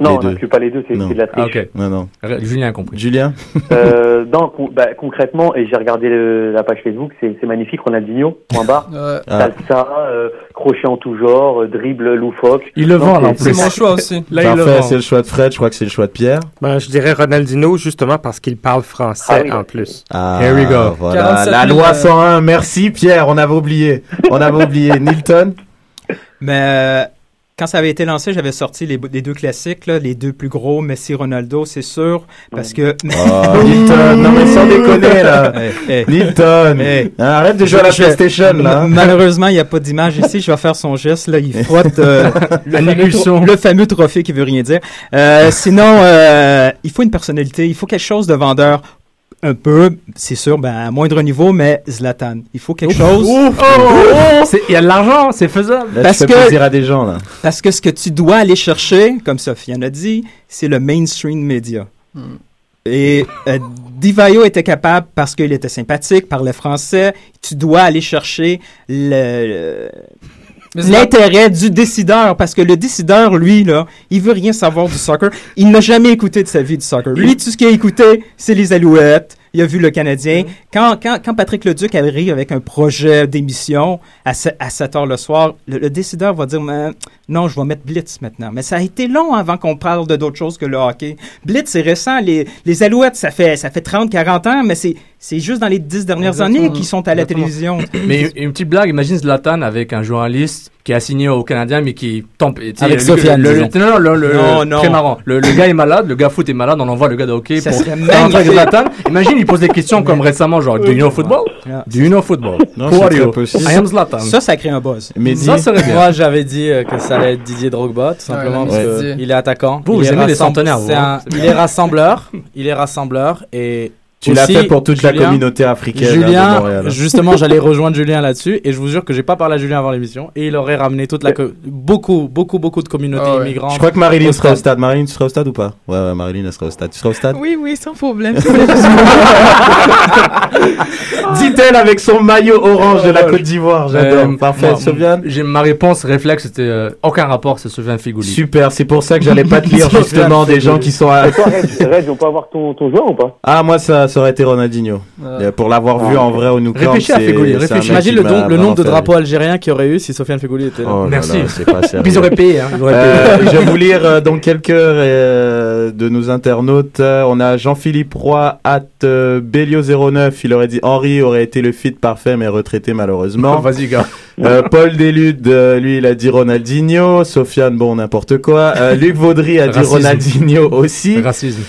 Non, on n'inclut pas les deux, c'est c'est de la Ah, triche. ok. Non, non. Julien a compris. Julien? Euh, non, con- bah, concrètement, et j'ai regardé le- la page Facebook, c'est c'est magnifique, Ronaldinho, point barre. Euh, Ah. Salsa, euh, crochet en tout genre, euh, dribble loufoque. Il le Non, vend, c'est- là, en c'est plus. mon choix aussi. Là, il le Parfait, vend. c'est le choix de Fred. Je crois que c'est le choix de Pierre. Ben, je dirais Ronaldinho justement parce qu'il parle français Ah oui. en plus. Ah, Here we go. Voilà, 47 la 000, loi euh, 101. Merci Pierre, on avait oublié. On avait oublié. Nilton? Mais euh, quand ça avait été lancé, j'avais sorti les, les deux classiques, là, les deux plus gros, Messi, Ronaldo, c'est sûr, parce que... Oh, Nilton, non mais sans déconner là. Eh, eh. Nilton, Hey. hein, arrête de jouer à la PlayStation là. Malheureusement, il n'y a pas d'image ici. Je vais faire son geste. Là, il frotte euh, le, fameux le fameux trophée qui veut rien dire. Euh, sinon, euh, il faut une personnalité. Il faut quelque chose de vendeur. Un peu, c'est sûr, ben, à moindre niveau, mais Zlatan. Il faut quelque chose. C'est- Il y a de l'argent, c'est faisable. Là, Parce tu fais que- plaisir à des gens là. Parce que ce que tu dois aller chercher, comme Sofiane a dit, c'est le mainstream média. Et euh, Divayo était capable, parce qu'il était sympathique, parlait français, tu dois aller chercher le, l'intérêt du décideur, parce que le décideur, lui, là, il veut rien savoir du soccer. Il n'a jamais écouté de sa vie du soccer. Lui, tout ce qu'il a écouté, c'est les Alouettes, il a vu le Canadien. Quand, quand, quand Patrick Leduc arrive avec un projet d'émission à, à 7 heures le soir, le, le décideur va dire Mais, non, je vais mettre Blitz maintenant. Mais ça a été long avant qu'on parle de d'autres choses que le hockey. Blitz, c'est récent. Les, les Alouettes, ça fait, ça fait 30, 40 ans, mais c'est, c'est juste dans les 10 dernières Exactement. années qu'ils sont à la Exactement. télévision. Mais une, une petite blague, imagine Zlatan avec un journaliste qui a signé au Canadien mais qui tombe. Avec le- Sofiane, le- Non, non, le, Non, non. très marrant. Le, le gars est malade, le gars foot est malade, on envoie le gars de hockey Ça pour avec. Zlatan. Imagine, il pose des questions comme récemment, genre, do you know football? Yeah. Do you know football? Non, Who c'est are you? possible. I am Zlatan. Ça, ça crée un buzz. Mehdi, Ça serait bien. Moi, j'avais dit euh, que ça allait être Didier Drogba, tout simplement Ouais, parce qu'il est attaquant. Vous, il vous est aimez les centenaires, vous, hein. Il est rassembleur. il est rassembleur et tu l'as fait pour toute la communauté africaine hein, de Julien, Montréal. justement, j'allais rejoindre Julien là-dessus et je vous jure que j'ai pas parlé à Julien avant l'émission et il aurait ramené toute la co- beaucoup, beaucoup, beaucoup de communautés Ah ouais. immigrantes. Je crois que Marilyn sera au stade. Marilyn, tu seras au stade ou pas? Ouais, ouais, Marilyn, elle sera au stade. Tu seras au stade? Oui, oui, sans problème. Dit-elle avec son maillot orange de la Côte d'Ivoire. J'adore. Euh, Parfait, Sofiane? j'ai- Ma réponse réflexe, c'était euh, aucun rapport, c'est Sofiane Figouli. Super, c'est pour ça que j'allais pas te lire justement des gens qui sont à... Reg, on peut avoir ton, ton joueur ou pas? Ah, moi, ça, ça aurait été Ronaldinho. Euh, Pour l'avoir vu en vrai au Nou Camp, Réfléchis à mec Imagine le, don- le nombre de drapeaux algériens qu'il y aurait eu si Sofiane Fegouli était là. Oh là Merci. là, c'est pas sérieux. Puis ils auraient payé, hein. Ils auraient Euh, payé. je vais vous lire euh, donc quelques euh, de nos internautes. On a Jean-Philippe Roy, at euh, Bélio09. Il aurait dit Henri aurait été le fit parfait, mais retraité malheureusement. Vas-y, gars. Euh, Paul Delude, euh, lui, il a dit Ronaldinho. Sofiane, bon, n'importe quoi. Euh, Luc Vaudry a dit Racisme. Ronaldinho aussi. Racisme.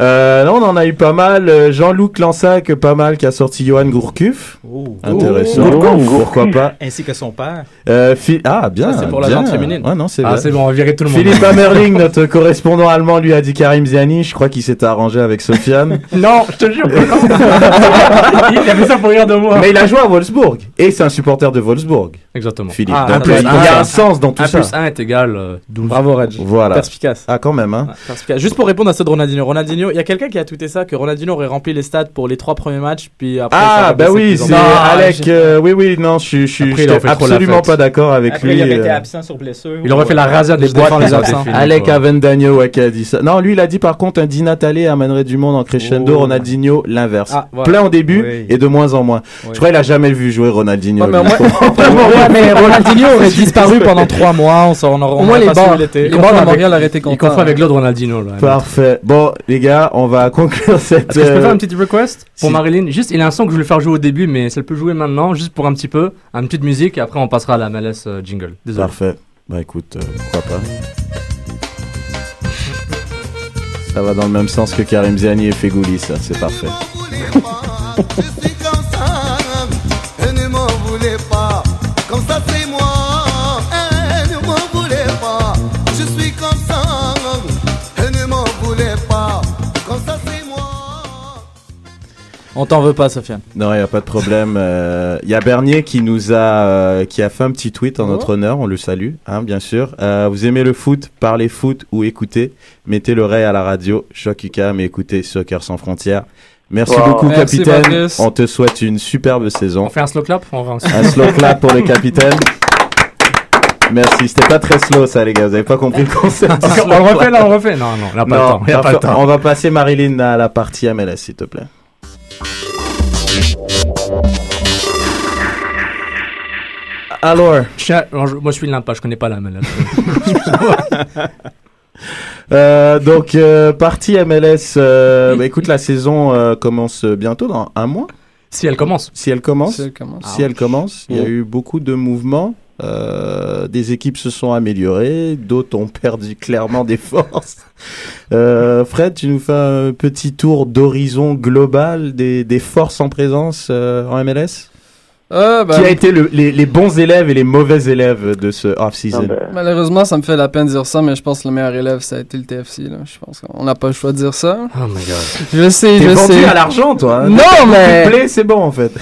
Euh, non, on en a eu pas mal. Euh, Jean-Luc Lansac, pas mal, qui a sorti Johan Gourcuff. Oh. Intéressant. Gourcuff. Pourquoi pas? Ainsi que son père. Euh, ah, bien. C'est pour la bien. gente féminine. Ouais, non, c'est Ah, c'est bon, on va virer tout le monde. Philippe Amerling, notre correspondant allemand, lui a dit Karim Ziani. Je crois qu'il s'était arrangé avec Sofiane. Non, je te jure. il a fait ça pour rire de moi. Mais il a joué à Wolfsburg. Et c'est un supporter de Wolfsburg, Exactement. Philippe. Ah, Donc, un plus il y a un sens dans tout 1 ça. plus 1 est égal euh, 12. Bravo, Reg. Voilà. Perspicace. Ah, quand même, hein. Perspicace. Juste pour répondre à ceux de Ronaldinho. Ronaldinho, il y a quelqu'un qui a tweeté ça que Ronaldinho aurait rempli les stades pour les trois premiers matchs, puis après. Ah, bah oui, c'est. Non, Alec. euh, oui, oui, non, je suis- absolument pas d'accord avec Après, lui. il aurait été euh, absent sur blessure. Il aurait fait la rasade des boîtes les absents. Alec quoi. Avendagno, ouais, qui a dit ça. Non, lui, il a dit par contre un Di Natale amènerait du monde en crescendo, Oh. Ronaldinho, l'inverse. Ah. Plein au début et de moins en moins. Je crois qu'il a jamais vu jouer Ronaldinho. Mais Ronaldinho aurait disparu pendant trois mois. On, s'en- on aurait, Au on moins les bars. il était. Les bars de avec- Montréal auraient été Il confond avec l'autre Ronaldinho. Là. Parfait. Bon, les gars, on va conclure cette. Est-ce que je peux euh, faire une petite request pour. Marilyn? Juste, il a un son que je voulais faire jouer au début, mais ça peut jouer maintenant, juste pour un petit peu, une petite musique, et après on passera à la MLS euh, jingle. Désolé. Parfait. Bah écoute, euh, pourquoi pas. Ça va dans le même sens que Karim Ziani et Fegouli, ça, c'est parfait. Comme ça c'est moi, et ne m'en voulez pas. Je suis comme ça, et ne m'en voulez pas. Comme ça c'est moi. On t'en veut pas, Sofiane. Non, il n'y a pas de problème. Euh, Il y a Bernier qui nous a, euh, qui a fait un petit tweet en notre honneur. On le salue, hein, bien sûr. Euh, vous aimez le foot, parlez foot ou écoutez. Mettez l'oreille à la radio, Choc UCAM et écoutez Soccer sans frontières. Merci Wow. beaucoup, Merci, capitaine. On te souhaite une superbe saison. On fait un slow clap On va Un slow clap pour le capitaine. Merci. C'était pas très slow, ça, les gars. Vous avez pas compris le concept. on le refait là, on le refait Non, non, on n'a pas Non, le temps. Il y a pas le temps. On va passer Marilyn à la partie MLS, s'il te plaît. Alors, Moi je suis l'impact, je connais pas la MLS. euh, donc euh, partie MLS. euh, bah, écoute, la saison euh, commence bientôt dans un mois. si elle commence. Si elle commence, Si elle commence. si elle commence, il y a Ouais. eu beaucoup de mouvements. euh, des équipes se sont améliorées, d'autres ont perdu clairement des forces. Euh, Fred, tu nous fais un petit tour d'horizon global des, des forces en présence euh, en MLS Ah, ben, Qui a été le- les, les bons élèves et les mauvais élèves de ce off-season Non, ben, Malheureusement, ça me fait la peine de dire ça, mais je pense que le meilleur élève, ça a été le TFC. Là. Je pense qu'on n'a pas le choix de dire ça. Oh my god. Je sais, je vendu sais. à l'argent, toi. hein. Non, mais- c'est bon en fait.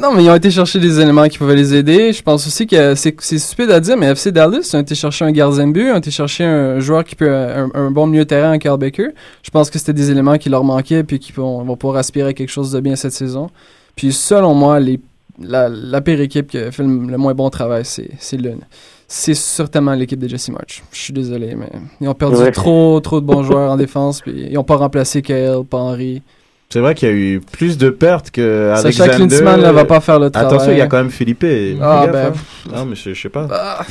Non, mais ils ont été chercher des éléments qui pouvaient les aider. Je pense aussi que c'est stupide à dire, mais FC Dallas ils ont été chercher un gardien de but, ils ont été chercher un joueur qui peut un, un bon milieu de terrain en Carl Baker. Je pense que c'était des éléments qui leur manquaient puis qui vont, vont pouvoir aspirer à quelque chose de bien cette saison. Puis selon moi, les, la, la pire équipe qui a fait le, le moins bon travail, c'est c'est certainement l'équipe de Jesse March. Je suis désolé, mais ils ont perdu Ouais. trop trop de bons joueurs en défense, puis ils n'ont pas remplacé Kyle, pas Henry. C'est vrai qu'il y a eu plus de pertes que Sacha Alexander. Klinsmann, là, va pas faire le travail. Attention, il y a quand même Philippe. et- Ah, gaffe, ben. hein. Non, mais je, je sais pas.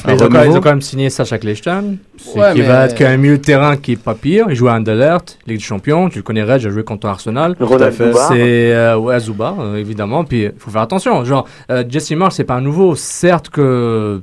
Mais Un ils, ont quand, ils renouveau. ont quand même signé Sacha c'est- Ouais, qui, mais- va être un milieu de terrain qui est pas pire. Il joue à Anderlecht, Ligue des Champions. Tu le connais, Red, j'ai joué contre Arsenal. Zubar. C'est euh, ouais, Zuba, euh, évidemment. Puis il faut faire attention. Genre, euh, Jesse Marsh, c'est pas un nouveau. Certes que.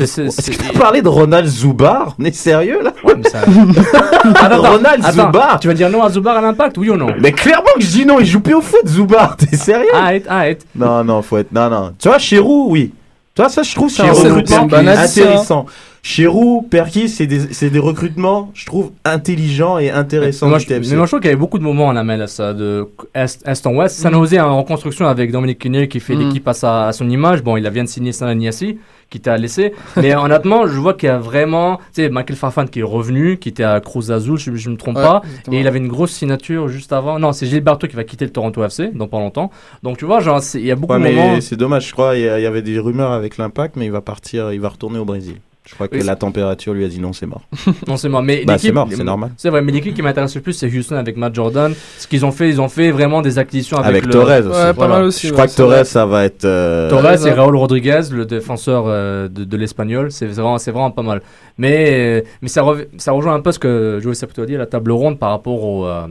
Est-ce c'est- que tu as parlé de Ronald Zubar? On est sérieux là? Ouais, mais ça- Attends, Ronald attends, Zubar Tu vas dire non à Zubar à l'impact, oui ou non? Mais clairement que je dis non, il joue plus au foot, Zubar. T'es sérieux? Arrête, arrête. Non, non, faut être. Non, non. Tu vois, Chirou, oui. Tu vois, ça, je trouve, c'est un Chirou, c'est recrutement intéressant. Chirou, Perkis, c'est des, c'est des recrutements, je trouve, intelligents et intéressants moi, du TFC. mais moi, je trouve qu'il y avait beaucoup de moments en MLS, ça, de Est, Est en Ouest. San Jose est en reconstruction avec Dominique Kinnear qui fait Mm. l'équipe à, sa, à son image. Bon, il a vient de signer Salah Niassi, qui t'a laissé. Mais honnêtement, je vois qu'il y a vraiment, tu sais, Michael Farfan qui est revenu, qui était à Cruz Azul, je, je me trompe Ouais, pas. exactement. Et il avait une grosse signature juste avant. Non, c'est Gilberto qui va quitter le Toronto FC dans pas longtemps. Donc, tu vois, genre, il y a beaucoup Ouais, de mais moments. c'est dommage, je crois, il y, y avait des rumeurs avec l'impact, mais il va partir, il va retourner au Brésil. Je crois que Oui, la température lui a dit non, c'est mort. Non, c'est mort. Mais Bah, l'équipe- c'est mort, c'est normal. C'est vrai, mais l'équipe qui m'intéresse le plus, c'est Houston avec Matt Jordan. Ce qu'ils ont fait, ils ont fait vraiment des acquisitions avec, Avec le- Torres aussi. Ouais, pas mal aussi. Je ouais, crois que Torres, vrai. ça va être. euh, Torres et Raúl Rodriguez, le défenseur euh, de, de l'espagnol, c'est vraiment, c'est vraiment pas mal. Mais, mais ça, ça rejoint un peu ce que Joey Saputo a dit, la table ronde par rapport au. euh,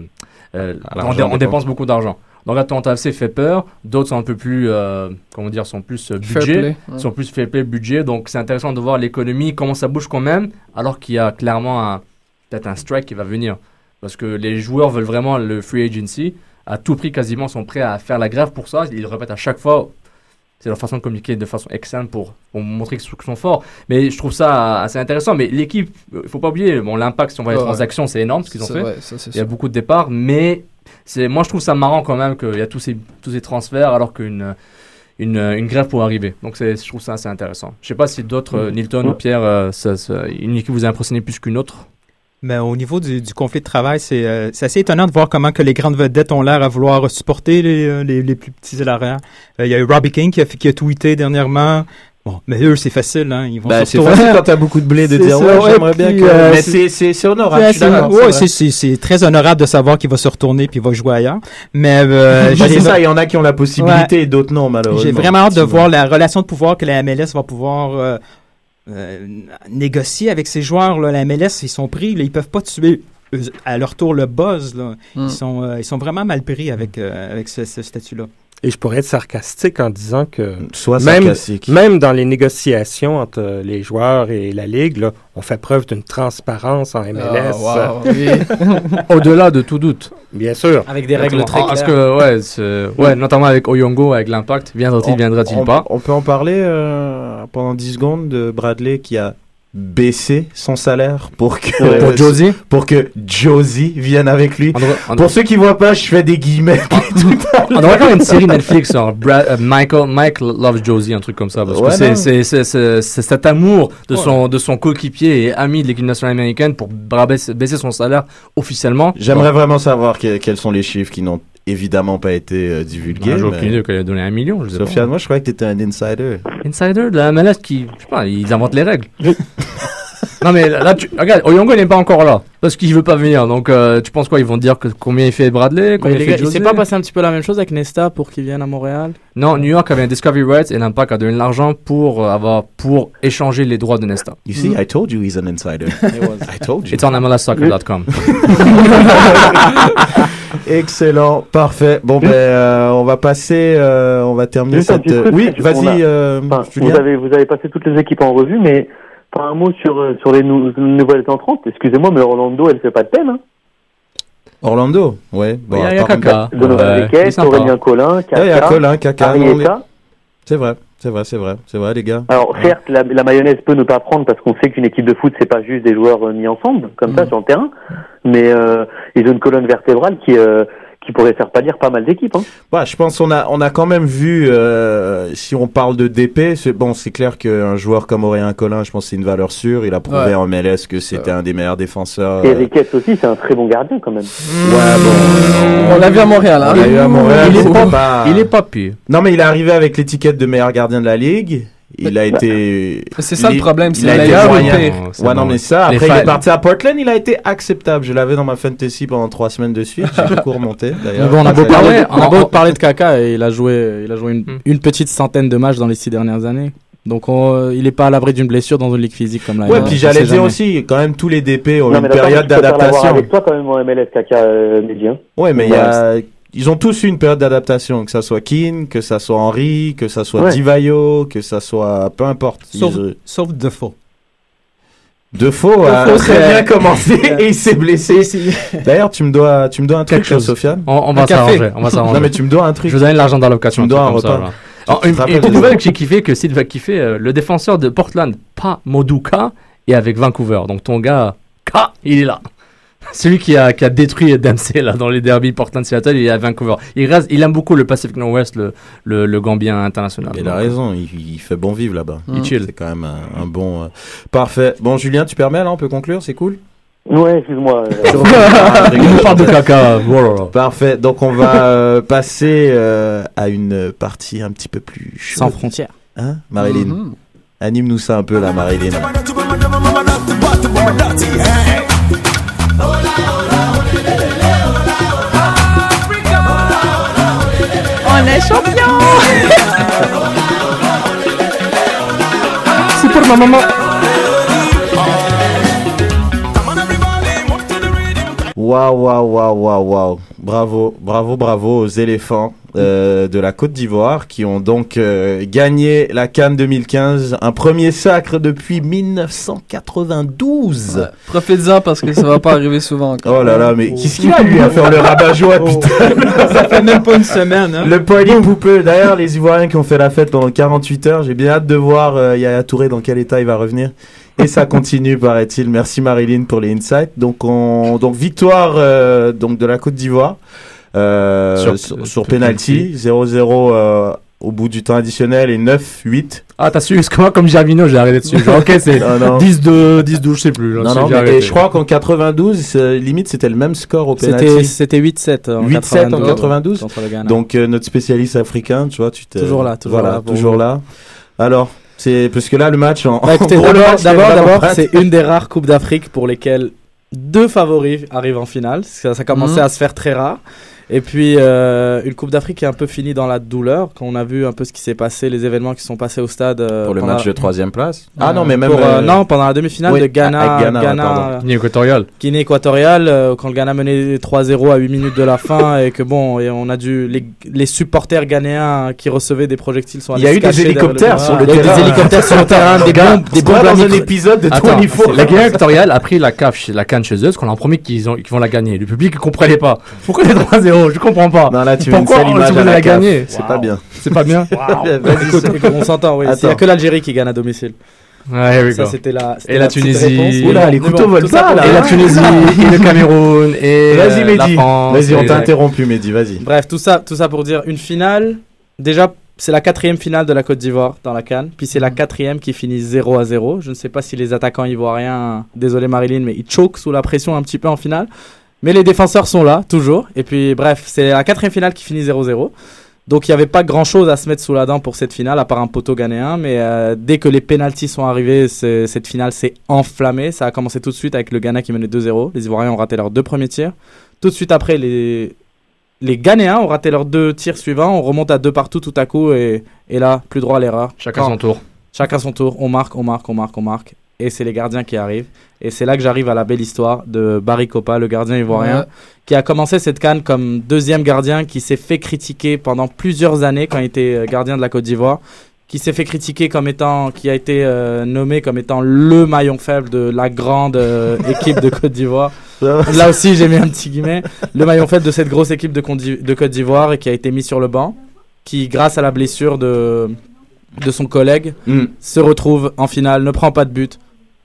euh, À on, dé- dépense beaucoup d'argent. Donc là, Toronto FC fait peur, d'autres sont un peu plus, euh, comment dire, sont plus euh, Fair budget, play, ouais. sont plus fair play budget. Donc c'est intéressant de voir l'économie, comment ça bouge quand même, alors qu'il y a clairement peut-être un strike qui va venir. Parce que les joueurs veulent vraiment le free agency, à tout prix quasiment sont prêts à faire la grève pour ça. Ils le répètent à chaque fois. C'est leur façon de communiquer de façon externe pour, pour montrer qu'ils sont forts. Mais je trouve ça assez intéressant. Mais l'équipe, il faut pas oublier, bon, l'impact, si on voit les Ouais, ouais. transactions, c'est énorme ce qu'ils ont fait. vrai, ça, c'est Il y a beaucoup de départs, mais c'est, moi je trouve ça marrant quand même qu'il y a tous ces, tous ces transferts alors qu'une une, une grève pour arriver. Donc c'est, je trouve ça assez intéressant. Je sais pas si d'autres, euh, Nilton ou Pierre, euh, ça- ça- une équipe vous a impressionné plus qu'une autre? Mais au niveau du, du conflit de travail, c'est euh, c'est assez étonnant de voir comment que les grandes vedettes ont l'air à vouloir supporter les, euh, les, les plus petits salariés. Euh, Il y a eu Robbie King qui a, qui a tweeté dernièrement. Bon, mais eux, c'est facile, hein. Ils vont se c'est facile quand t'as beaucoup de blé de dire ça, ouais, ouais, j'aimerais bien que. euh, mais c'est- c'est- c'est c'est honorable. Ouais, c'est c'est très honorable de savoir qu'il va se retourner puis il va jouer ailleurs. Mais euh, c'est ça, il y en a qui ont la possibilité Ouais. et d'autres non, malheureusement. J'ai vraiment hâte de voir la relation de pouvoir que la MLS va pouvoir euh, euh, négocier avec ces joueurs. Là. La MLS, ils sont pris, là, ils peuvent pas tuer eux, à leur tour le buzz. Là. Mm. Ils, sont, euh, ils sont vraiment mal pris avec, euh, avec ce, ce statut-là. Et je pourrais être sarcastique en disant que Sois même, sarcastique. même dans les négociations entre euh, les joueurs et la Ligue, là, on fait preuve d'une transparence en MLS. Ah, wow, oui. Au-delà de tout doute. Bien sûr. Avec des règles très Ah, Parce claires. que, ouais, ouais, notamment avec Oyongo, avec l'impact, viendra-t-il, On- viendra-t-il pas? on peut en parler euh, pendant 10 secondes de Bradley qui a baissé son salaire pour que Pour Josie? pour que Josie vienne avec lui. On devrait- on Pour ceux qui voient pas, je fais des guillemets. On devrait faire une série Netflix sur Brad- euh, Michael, Mike Loves Josie, un truc comme ça. Parce Ouais, que c'est- c'est cet amour de son, de son coéquipier et ami de l'équipe nationale américaine pour bra- baisser, baisser son salaire officiellement. J'aimerais vraiment savoir que- quels sont les chiffres qui n'ont évidemment pas été euh, divulgués. Bon, J'ai mais- aucune idée qu'il a donné un million. Je sais Sofiane, pas. moi je croyais que t'étais un insider. Insider de la MLS qui, je sais pas, ils inventent les règles. non mais là, tu, regarde, Oyongo n'est pas encore là parce qu'il veut pas venir. Donc euh, tu penses quoi Ils vont dire que combien il fait Bradley Mais Combien les il gars, fait il s'est pas passé un petit peu la même chose avec Nesta pour qu'il vienne à Montréal? Non, New York avait un Discovery Rights et l'Impact a donné de l'argent pour euh, avoir pour échanger les droits de Nesta. You see, I told you he's an insider. I told you. It's on MLSsoccer.com. Excellent, parfait. Bon ben, euh, on va passer, euh, on va terminer Juste cette. truc, oui, vas-y, euh, Enfin, vous avez, vous avez passé toutes les équipes en revue, mais pas un mot sur, sur les nou- nouvelles entrantes. Excusez-moi, mais Orlando, elle fait pas de peine. Hein. Orlando, ouais. Bon, Il y a- il y a Kaka. Donovan il. Aurélien Collin, il y a Kaka, Colin, Kaka. non, mais- Arrieta. C'est vrai, c'est vrai, c'est vrai, c'est vrai, les gars. Alors certes, la, la mayonnaise peut ne pas prendre parce qu'on sait qu'une équipe de foot, c'est pas juste des joueurs euh, mis ensemble comme Mm. ça sur le terrain, mais euh, ils ont une colonne vertébrale qui euh, qui pourrait faire pâlir pas mal d'équipes. Hein. Ouais, je pense qu'on a on a quand même vu euh, si on parle de DP, c'est bon, c'est clair qu'un joueur comme Aurélien Collin, je pense que c'est une valeur sûre. Il a prouvé Ouais. en MLS que c'était un des meilleurs défenseurs. Et euh, Riquet aussi, c'est un très bon gardien quand même. Ouais, bon. On l'a vu à Montréal. Hein? On l'a eu à Montréal. Il est pas- pas- Il est pas pire. Non, mais il est arrivé avec l'étiquette de meilleur gardien de la ligue. Il a été. C'est ça le problème, c'est a été meilleur ou pire? Ouais, non, mais ça, après, il est parti à Portland, il a été acceptable. Je l'avais dans ma fantasy pendant trois semaines de suite. J'ai beaucoup remonté, Mais d'ailleurs. bon, on a beau parler, on a beau parler de Kaka et il a joué, il a joué une, Hmm. une petite centaine de matchs dans les six dernières années. Donc on- il n'est pas à l'abri d'une blessure dans une ligue physique comme la Ouais, puis j'allais dire jamais. aussi, quand même, tous les DP ont Non, une période d'adaptation. avec toi quand même en MLS, Kaka euh, Mehdi, hein. Ouais, mais il y a, ils ont tous eu une période d'adaptation, que ça soit Keane, que ça soit Henry, que ça soit Ouais. Divayo, que ça soit, peu importe. Sauf, Ils- sauf Defoe. Defoe a Defoe, très c'est- bien commencé et il s'est blessé. D'ailleurs, tu me dois, tu me dois un truc, chose. Sofiane. On, on va s'arranger. On va s'arranger. Non, mais tu me dois un truc. Je vous donne l'argent dans Tu me dois un repas. là. Tu Alors, te une, une nouvelle que j'ai kiffé, que Sid va kiffer, euh, le défenseur de Portland, pas Moduka, est avec Vancouver. Donc ton gars, K, il est là. Celui qui a, qui a détruit Dempsey là, dans les derbies Portland-Seattle, il est à Vancouver. Il, reste, il aime beaucoup le Pacific Northwest, le, le, le Gambien international. Il a raison, il, il fait bon vivre là-bas. Il chill. C'est quand même un, un bon. euh, Parfait. Bon, Julien, tu permets là, on peut conclure, c'est cool? Ouais, excuse-moi. parle de caca. Voilà. Parfait. Donc on va euh, passer euh, à une partie un petit peu plus chaude. Sans frontières. Hein, Marilyn? Mhm. Anime-nous ça un peu là, Marilyn. On est champion C'est pour Waouh, waouh, waouh, waouh, waouh. Bravo, bravo, bravo aux éléphants euh, de la Côte d'Ivoire qui ont donc euh, gagné la Cannes 2015. Un premier sacre depuis 1992. Ouais. Profite-en parce que ça va pas arriver souvent. encore. Oh là là, mais qu'est-ce qu'il a lui à faire le rabat-joie, putain? Ça fait même pas une semaine, hein? Le party poupeux. D'ailleurs, les Ivoiriens qui ont fait la fête pendant 48 heures, j'ai bien hâte de voir euh, Yaya Touré dans quel état il va revenir. Et ça continue, paraît-il. Merci Marilyn pour les insights. Donc, on, donc victoire euh, donc de la Côte d'Ivoire euh, Sur- sur, sur penalty, 0-0 euh, au bout du temps additionnel et 9-8. Ah, t'as su, parce que moi, comme Gervino, j'ai arrêté dessus. Genre, ok, c'est Non, non. 10-2, 10-12, je sais plus. là, Non, non, mais, et je crois qu'en 92, euh, limite, c'était le même score au penalty. c'était 8-7 en 8-7 en 92. contre le Ghana. Donc euh, notre spécialiste africain, tu vois, tu t'es Toujours là, toujours voilà, là toujours vous. là. Alors, c'est parce que là le match en, Bah, d'abord, c'est une des rares coupes d'Afrique pour lesquelles deux favoris arrivent en finale. Ça, ça commençait Mhm. à se faire très rare. Et puis euh, une coupe d'Afrique qui est un peu finie dans la douleur, quand on a vu un peu ce qui s'est passé, les événements qui sont passés au stade euh, pour le match de troisième place. Ah non, mais même pour, euh, euh, non pendant la demi-finale oui, de Ghana, avec Ghana, Ghana, pardon. Guinée équatoriale. Guinée équatoriale, euh, quand le Ghana menait 3-0 à 8 minutes de la fin et que bon, et on a dû les, les supporters ghanéens qui recevaient des projectiles sont Il y a allés eu des hélicoptères le sur le Il y a eu terrain. des hélicoptères sur le terrain, des bombes, des bombes dans un épisode de Attends, 24. la Guinée équatoriale a pris la CAF, la canne chez eux, parce qu'on leur a promis qu'ils ont- qu'ils vont la gagner. Le public ne comprenait pas. Pourquoi les 3-0 Je comprends pas. Non là tu une Pourquoi sale on- image si vous à la la CAF. gagner C'est pas bien. C'est pas bien écoute, on s'entend, oui. Il n'y a que l'Algérie qui gagne à domicile. Ouais, here we Ça, go. c'était la, c'était Et la Tunisie. Oula, les couteaux volent ça là. Et la Tunisie, et le Cameroun, et Vas-y euh, la Mehdi. France. Vas-y, on t'a interrompu Mehdi, vas-y. Bref, tout ça, tout ça pour dire une finale. Déjà, c'est la quatrième finale de la Côte d'Ivoire dans la Cannes. Puis c'est la quatrième qui finit 0 à 0. Je ne sais pas si les attaquants ivoiriens, désolé Marilyn, mais ils choquent sous la pression un petit peu en finale. Mais les défenseurs sont là, toujours. Et puis, bref, c'est la quatrième finale qui finit 0-0. Donc, il n'y avait pas grand chose à se mettre sous la dent pour cette finale, à part un poteau ghanéen. Mais euh, dès que les pénalties sont arrivés, cette finale s'est enflammée. Ça a commencé tout de suite avec le Ghana qui menait 2-0. Les Ivoiriens ont raté leurs deux premiers tirs. Tout de suite après, les, les Ghanéens ont raté leurs deux tirs suivants. On remonte à deux partout tout à coup. Et, et là, plus droit à l'erreur. Chacun Quand- son tour. Chacun son tour. On marque, on marque, on marque, on marque. Et c'est les gardiens qui arrivent. Et c'est là que j'arrive à la belle histoire de Barry Kopa, le gardien ivoirien, Ouais. qui a commencé cette canne comme deuxième gardien, qui s'est fait critiquer pendant plusieurs années quand il était euh, gardien de la Côte d'Ivoire, qui s'est fait critiquer comme étant, qui a été euh, nommé comme étant le maillon faible de la grande euh, équipe de Côte d'Ivoire. Là aussi, j'ai mis un petit guillemet. Le maillon faible de cette grosse équipe de, Côte d'I- de Côte d'Ivoire et qui a été mis sur le banc, qui, grâce à la blessure de, de son collègue, Mm. se retrouve en finale, ne prend pas de but,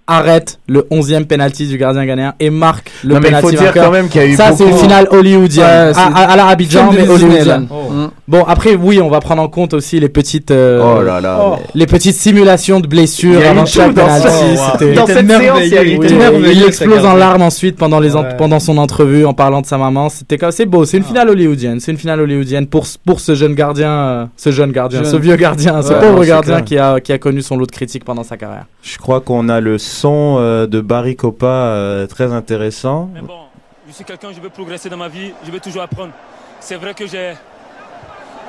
arrête le 11e penalty du gardien ghanéen et marque le Non, mais il penalty faut dire quand même qu'il y a eu Ça, c'est une finale hollywoodienne. Ouais, à, à- à la Abidjan, mais hollywoodienne. là. Mm. Bon, après, oui, on va prendre en compte aussi les petites, euh, Oh là là, mais- les petites simulations de blessures avant chaque penalty. Oh, Dans cette séance, il Oui, explose en larmes ensuite pendant, les Ouais. pendant son entrevue en parlant de sa maman. C'était quand- c'est beau, c'est une finale hollywoodienne. C'est une finale hollywoodienne pour, ce- pour ce jeune gardien, euh, ce jeune gardien, Jeune. ce vieux gardien, ce pauvre gardien qui a, qui a connu son lot de critiques pendant sa carrière. Je crois qu'on a le son euh, de Barry Copa euh, très intéressant. Mais bon, je suis quelqu'un, je veux progresser dans ma vie, je veux toujours apprendre. C'est vrai que j'ai.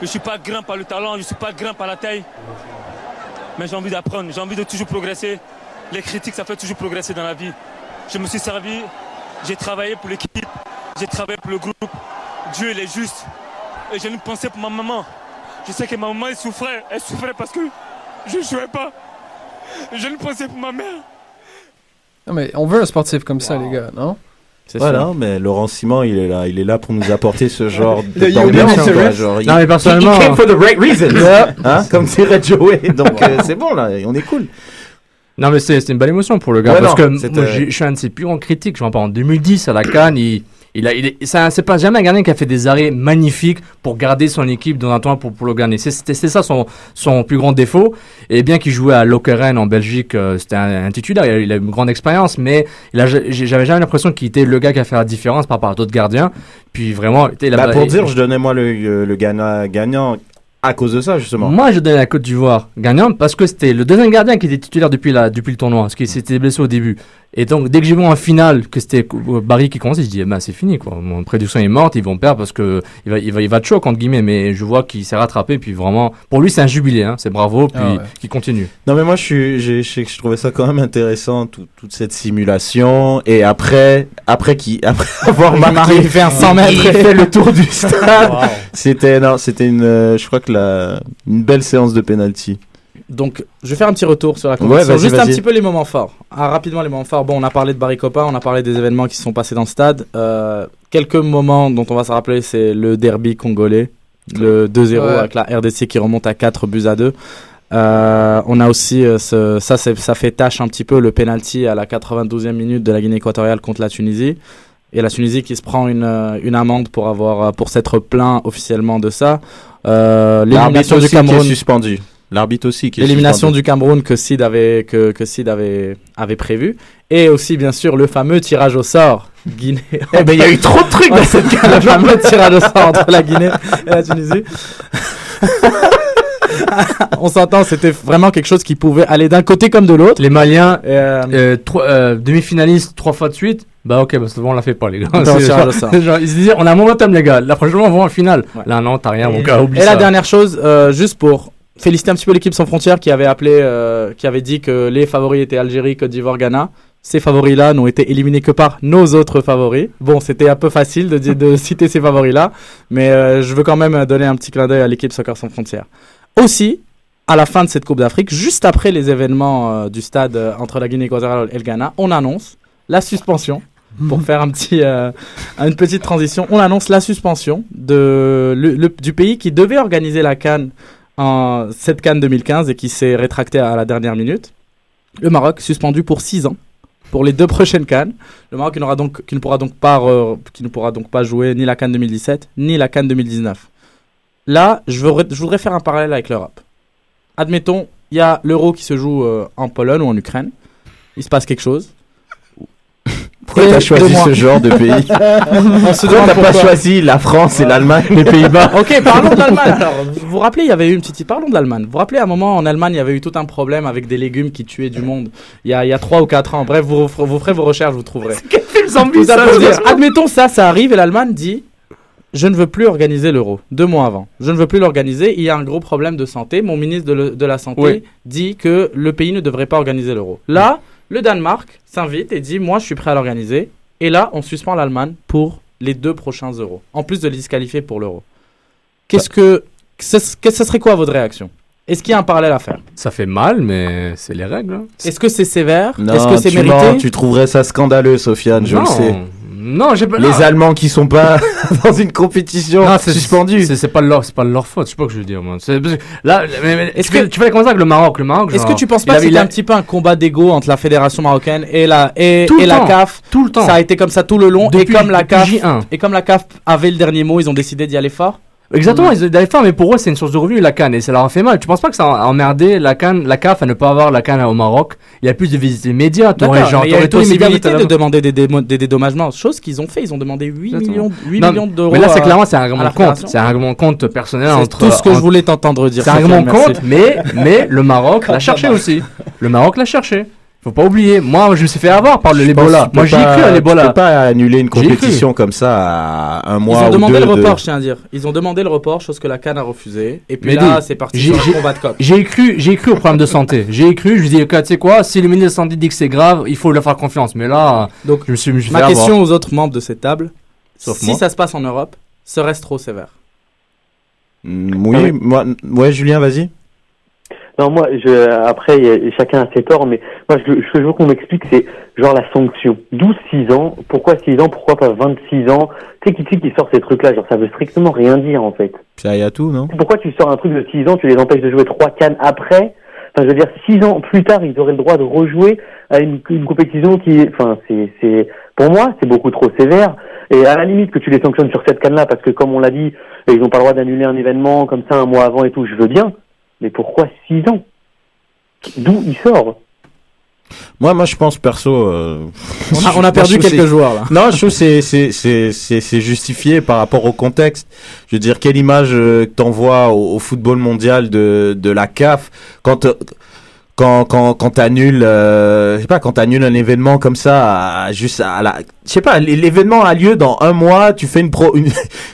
Je suis pas grand par le talent, je suis pas grand par la taille. Mais j'ai envie d'apprendre, j'ai envie de toujours progresser. Les critiques, ça fait toujours progresser dans la vie. Je me suis servi, j'ai travaillé pour l'équipe, j'ai travaillé pour le groupe. Dieu, il est juste. Et j'ai une pensée pour ma maman. Je sais que ma maman, elle souffrait. Elle souffrait parce que je ne jouais pas. J'ai une pensée pour ma mère. Non, mais on veut un sportif comme ça, les gars, non? Voilà, mais Laurent Simon, il est là, il est là pour nous apporter ce genre d'ambiance. Non, mais personnellement- he came for the right reasons, Yeah. hein, comme dirait Joey. Donc euh, c'est bon là, on est cool. Non, mais c'est c'est une belle émotion pour le gars. Ouais, parce non, que moi, euh, je suis un de ses plus grands critiques. Je m'en parle en 2010 à la Cannes. Il, il a, il est, c'est pas jamais un gardien qui a fait des arrêts magnifiques pour garder son équipe dans un tournoi pour, pour le gagner. C'est- c'est ça son, son plus grand défaut. Et bien qu'il jouait à Lokeren en Belgique, euh, c'était un, un titulaire. Il a, il a une grande expérience, mais il a- j'avais jamais l'impression qu'il était le gars qui a fait la différence par rapport à d'autres gardiens. Puis vraiment, il a- Bah, pour il- dire, je donnais moi le, le gagnant, gagnant à cause de ça justement. moi, je donnais la Côte d'Ivoire gagnant parce que c'était le deuxième gardien qui était titulaire depuis, la, depuis le tournoi, parce qu'il s'était blessé au début. Et donc, dès que j'ai vu en finale que c'était Barry qui commençait, je dis, eh ben, c'est fini, quoi. Mon prédiction est morte, ils vont perdre parce que il va, il va, il va choc, entre guillemets, mais je vois qu'il s'est rattrapé, puis vraiment, pour lui, c'est un jubilé, hein. C'est bravo, puis Ah ouais. qu'il continue. Non mais moi je suis, je je trouvais ça quand même intéressant tout- toute cette simulation et après après qui après avoir marqué il fait un 100 mètres. il fait le tour du stade. Wow. C'était non c'était une euh, je crois que la une belle séance de penalty. Donc, je vais faire un petit retour sur la Ouais, compétition. vas-y, Juste un petit peu les moments forts. Ah, rapidement, les moments forts. Bon, on a parlé de Barry Copa, on a parlé des événements qui se sont passés dans le stade. Euh, quelques moments dont on va se rappeler, c'est le derby congolais, le 2-0 Ouais. avec la RDC qui remonte à 4 buts à 2. Euh, on a aussi, euh, ce, ça, ça fait tâche un petit peu, le penalty à la 92e minute de la Guinée équatoriale contre la Tunisie. Et la Tunisie qui se prend une, euh, une amende pour avoir euh, pour s'être plaint officiellement de ça. Euh, L'élimination du Cameroun. qui est suspendu. L'arbitre aussi L'élimination du Cameroun que Sid avait que, que Sid avait avait prévu et aussi bien sûr le fameux tirage au sort Guinée. Eh ben, il y a eu trop de trucs dans cette le fameux tirage au sort entre la Guinée et la Tunisie. On s'entend, c'était vraiment quelque chose qui pouvait aller d'un côté comme de l'autre. Les Maliens, euh, euh, euh, demi-finalistes trois fois de suite. Bah ok, bah souvent on la fait pas les gars. Tirage genre- genre, ils se disaient, on a un momentum les gars. La prochaine fois on va en finale. Là non, t'as rien mon gars, oublie Et ça. la dernière chose, euh, juste pour féliciter un petit peu l'équipe sans frontières qui avait appelé, euh, qui avait dit que les favoris étaient Algérie, Côte d'Ivoire, Ghana. Ces favoris-là n'ont été éliminés que par nos autres favoris. Bon, c'était un peu facile de, citer ces favoris-là, mais euh, je veux quand même donner un petit clin d'œil à l'équipe Soccer sans frontières. Aussi, à la fin de cette Coupe d'Afrique, juste après les événements euh, du stade entre la Guinée équatoriale et le Ghana, on annonce la suspension. Pour faire un petit, une petite transition, on annonce la suspension du pays qui devait organiser la Cannes en cette Cannes 2015 et qui s'est rétracté à la dernière minute. Le Maroc suspendu pour 6 ans pour les deux prochaines Cannes. Le Maroc qui, n'aura donc, qui, ne pourra donc pas, jouer ni la Cannes 2017 ni la Cannes 2019. Là, je voudrais, je voudrais faire un parallèle avec l'Europe. Admettons, il y a l'euro qui se joue euh, en Pologne ou en Ukraine. Il se passe quelque chose. Pourquoi t'as choisi ce genre de pays On se Pourquoi t'as pas choisi la France et l'Allemagne, les Pays-Bas Ok, parlons de l'Allemagne. Alors, vous vous rappelez, il y avait eu une petite. Parlons de l'Allemagne. Vous vous rappelez, à un moment, en Allemagne, il y avait eu tout un problème avec des légumes qui tuaient du monde. Il y a, il y a 3 ou 4 ans. Bref, vous, ferez vos recherches, vous trouverez. Tout ça pour dire, Admettons ça, ça arrive et l'Allemagne dit Je ne veux plus organiser l'euro. Deux mois avant. Je ne veux plus l'organiser. Il y a un gros problème de santé. Mon ministre de, le- de la Santé Oui. dit que le pays ne devrait pas organiser l'euro. Là, le Danemark s'invite et dit Moi, je suis prêt à l'organiser. Et là, on suspend l'Allemagne pour les deux prochains euros. En plus de les disqualifier pour l'euro. Qu'est-ce que. Ce, serait quoi votre réaction? Est-ce qu'il y a un parallèle à faire? Ça fait mal, mais c'est les règles. hein. Est-ce que c'est sévère? Non, Est-ce que c'est tu mérité? mens, tu trouverais ça scandaleux, Sofiane, je Non. le sais. Non, j'ai pas. Les non. Allemands qui sont pas dans une compétition Non, c'est suspendue. C'est c'est pas leur, c'est pas leur faute. Je sais pas ce que je veux dire, moi. C'est- parce que Là, mais- mais Est-ce que- tu fais comme ça avec le Maroc, le Maroc. Est-ce que tu penses pas que c'était a- un petit peu un combat d'ego entre la fédération marocaine et la et, Tout le et la temps. CAF? Tout le temps. Ça a été comme ça tout le long Depuis- et comme la depuis CAF J1. et comme la CAF avait le dernier mot, ils ont décidé d'y aller fort? Exactement, ils avaient faim, mais pour eux, c'est une source de revenus, la canne, et ça leur a fait mal. Tu penses pas que ça a emmerdé la canne, la CAF à ne pas avoir la canne au Maroc? Il y a plus de visites médias, t'aurais genre, il y a possibilité de demander des, démo- des dédommagements, chose qu'ils ont fait. Ils ont demandé 8 Exactement. millions, 8 Non, millions d'euros. Mais là, c'est clairement, c'est un de compte. C'est un règlement de compte personnel entre. tout ce que je voulais t'entendre dire. C'est un Sofiane, compte, mais, mais le Maroc l'a cherché aussi. Le Maroc l'a cherché. Faut pas oublier. Moi, je me suis fait avoir par le l'Ebola. tu Moi, peux j'y ai pas- cru à Tu l'Ebola. peux pas annuler une compétition comme ça à un Ils mois ont ou demandé deux le de- report, je tiens à dire. Ils ont demandé le report, chose que la Cannes a refusé. Et puis Mais là, c'est parti j'ai- sur j'ai- un combat de coq. J'ai cru, j'ai cru au problème de santé. J'ai cru, je lui dis, tu sais quoi, si le ministre de la Santé dit que c'est grave, il faut leur faire confiance. Mais là, Donc, je me suis, je me suis Ma fait question avoir. aux autres membres de cette table Sauf si moi. ça se passe en Europe, serait-ce trop sévère? Mm, Oui, moi, ouais, Julien, vas-y. Non, moi, je, après, chacun a ses torts, mais moi, je, ce que je veux qu'on m'explique, c'est genre la sanction. 12-6 ans, pourquoi 6 ans, pourquoi pas 26 ans? Tu sais qui, qui sort ces trucs-là? Genre, ça veut strictement rien dire, en fait. Ça y a tout, non? Pourquoi tu sors un truc de 6 ans, tu les empêches de jouer 3 cannes après? Enfin, je veux dire, 6 ans plus tard, ils auraient le droit de rejouer à une, une compétition qui. Enfin, c'est, c'est, pour moi, c'est beaucoup trop sévère. Et à la limite que tu les sanctionnes sur cette canne-là, parce que comme on l'a dit, ils n'ont pas le droit d'annuler un événement comme ça un mois avant et tout, je veux bien. Mais pourquoi 6 ans? D'où il sort? Moi, moi, je pense perso. euh, On a- on a moi, perdu quelques joueurs, là. Non, je trouve que c'est c'est c'est c'est c'est justifié par rapport au contexte. Je veux dire, quelle image euh, que t'envoies au, au football mondial de de la CAF quand euh, quand quand quand t'annules, euh, je sais pas, quand t'annules un événement comme ça, à- juste à la, je sais pas, l'événement a lieu dans un mois, tu fais une pro, une,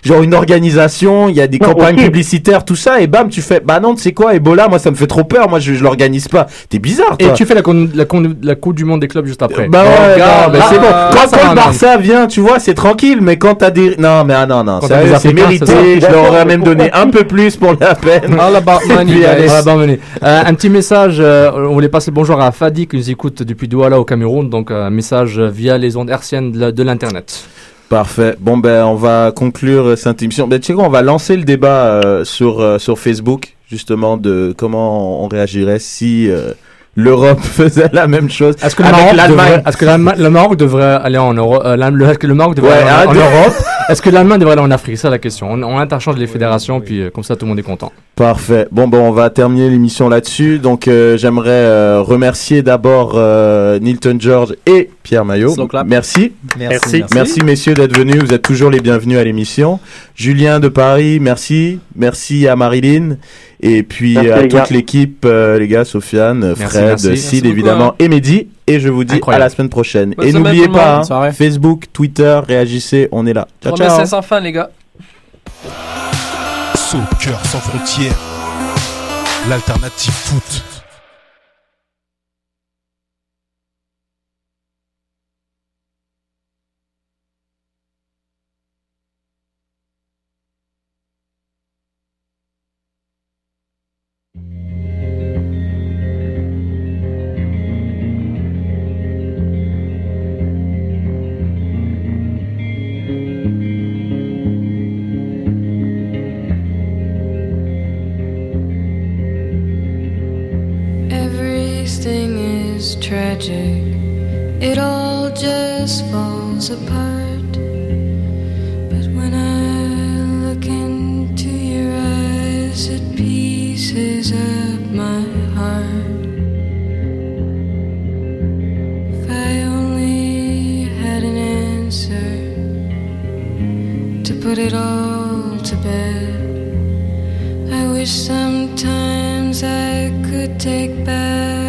genre une organisation, il y a des Non, campagnes ok. publicitaires, tout ça, et bam, tu fais, bah non, tu sais quoi, Ebola, moi ça me fait trop peur, moi je, je l'organise pas. T'es bizarre, Et toi. tu fais la, con- la, con- la Coupe du Monde des clubs juste après. Bah ouais, mais là, c'est bon. là, Quand, quand le. Barça vient, tu vois, c'est tranquille, mais quand t'as des, non, mais ah non, non, c'est mérité, je leur aurais même donné un peu plus pour la peine. All about money, Puis, guys. allez. All about money. Euh, un petit message, euh, on voulait passer bonjour à Fadi qui nous écoute depuis Douala au Cameroun, donc euh, un message via les ondes hertziennes de l'internet. Parfait. Bon ben on va conclure cette émission. Ben tu sais quoi, on va lancer le débat euh, sur euh, sur Facebook justement de comment on réagirait si euh, l'Europe faisait la même chose Est-ce que le avec Maroc l'Allemagne. devrait, est-ce que l'Allemagne- le Maroc devrait aller en Europe, euh, le- est-ce que le Maroc devrait Ouais, aller en, Europe? Est-ce que l'Allemagne devrait aller en Afrique? C'est la question. On, on interchange les fédérations, puis euh, comme ça tout le monde est content. Parfait. Bon, ben, on va terminer l'émission là-dessus. Donc, euh, j'aimerais euh, remercier d'abord euh, Nilton George et Pierre Maillot. Merci. Merci. merci. Merci, messieurs, d'être venus. Vous êtes toujours les bienvenus à l'émission. Julien de Paris, merci. Merci à Marilyn. Et puis Merci, à toute l'équipe, euh, les gars, Sofiane, Merci, Fred, merci. Sid, Merci beaucoup, évidemment, hein. et Mehdi. Et je vous dis Incroyable. à la semaine prochaine. Bonne et n'oubliez pas, hein. Facebook, Twitter, réagissez, on est là. Ciao, ciao. 3500 fans, les gars. Soccer sans frontières, l'alternative foot. Tragic. It all just falls apart. But when I look into your eyes, it pieces up my heart. If I only had an answer to put it all to bed. I wish sometimes I could take back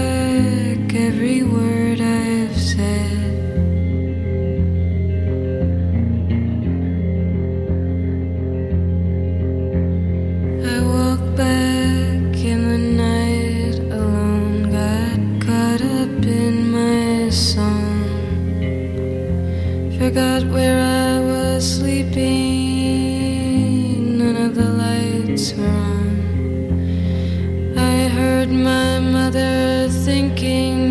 wrong. I heard my mother thinking.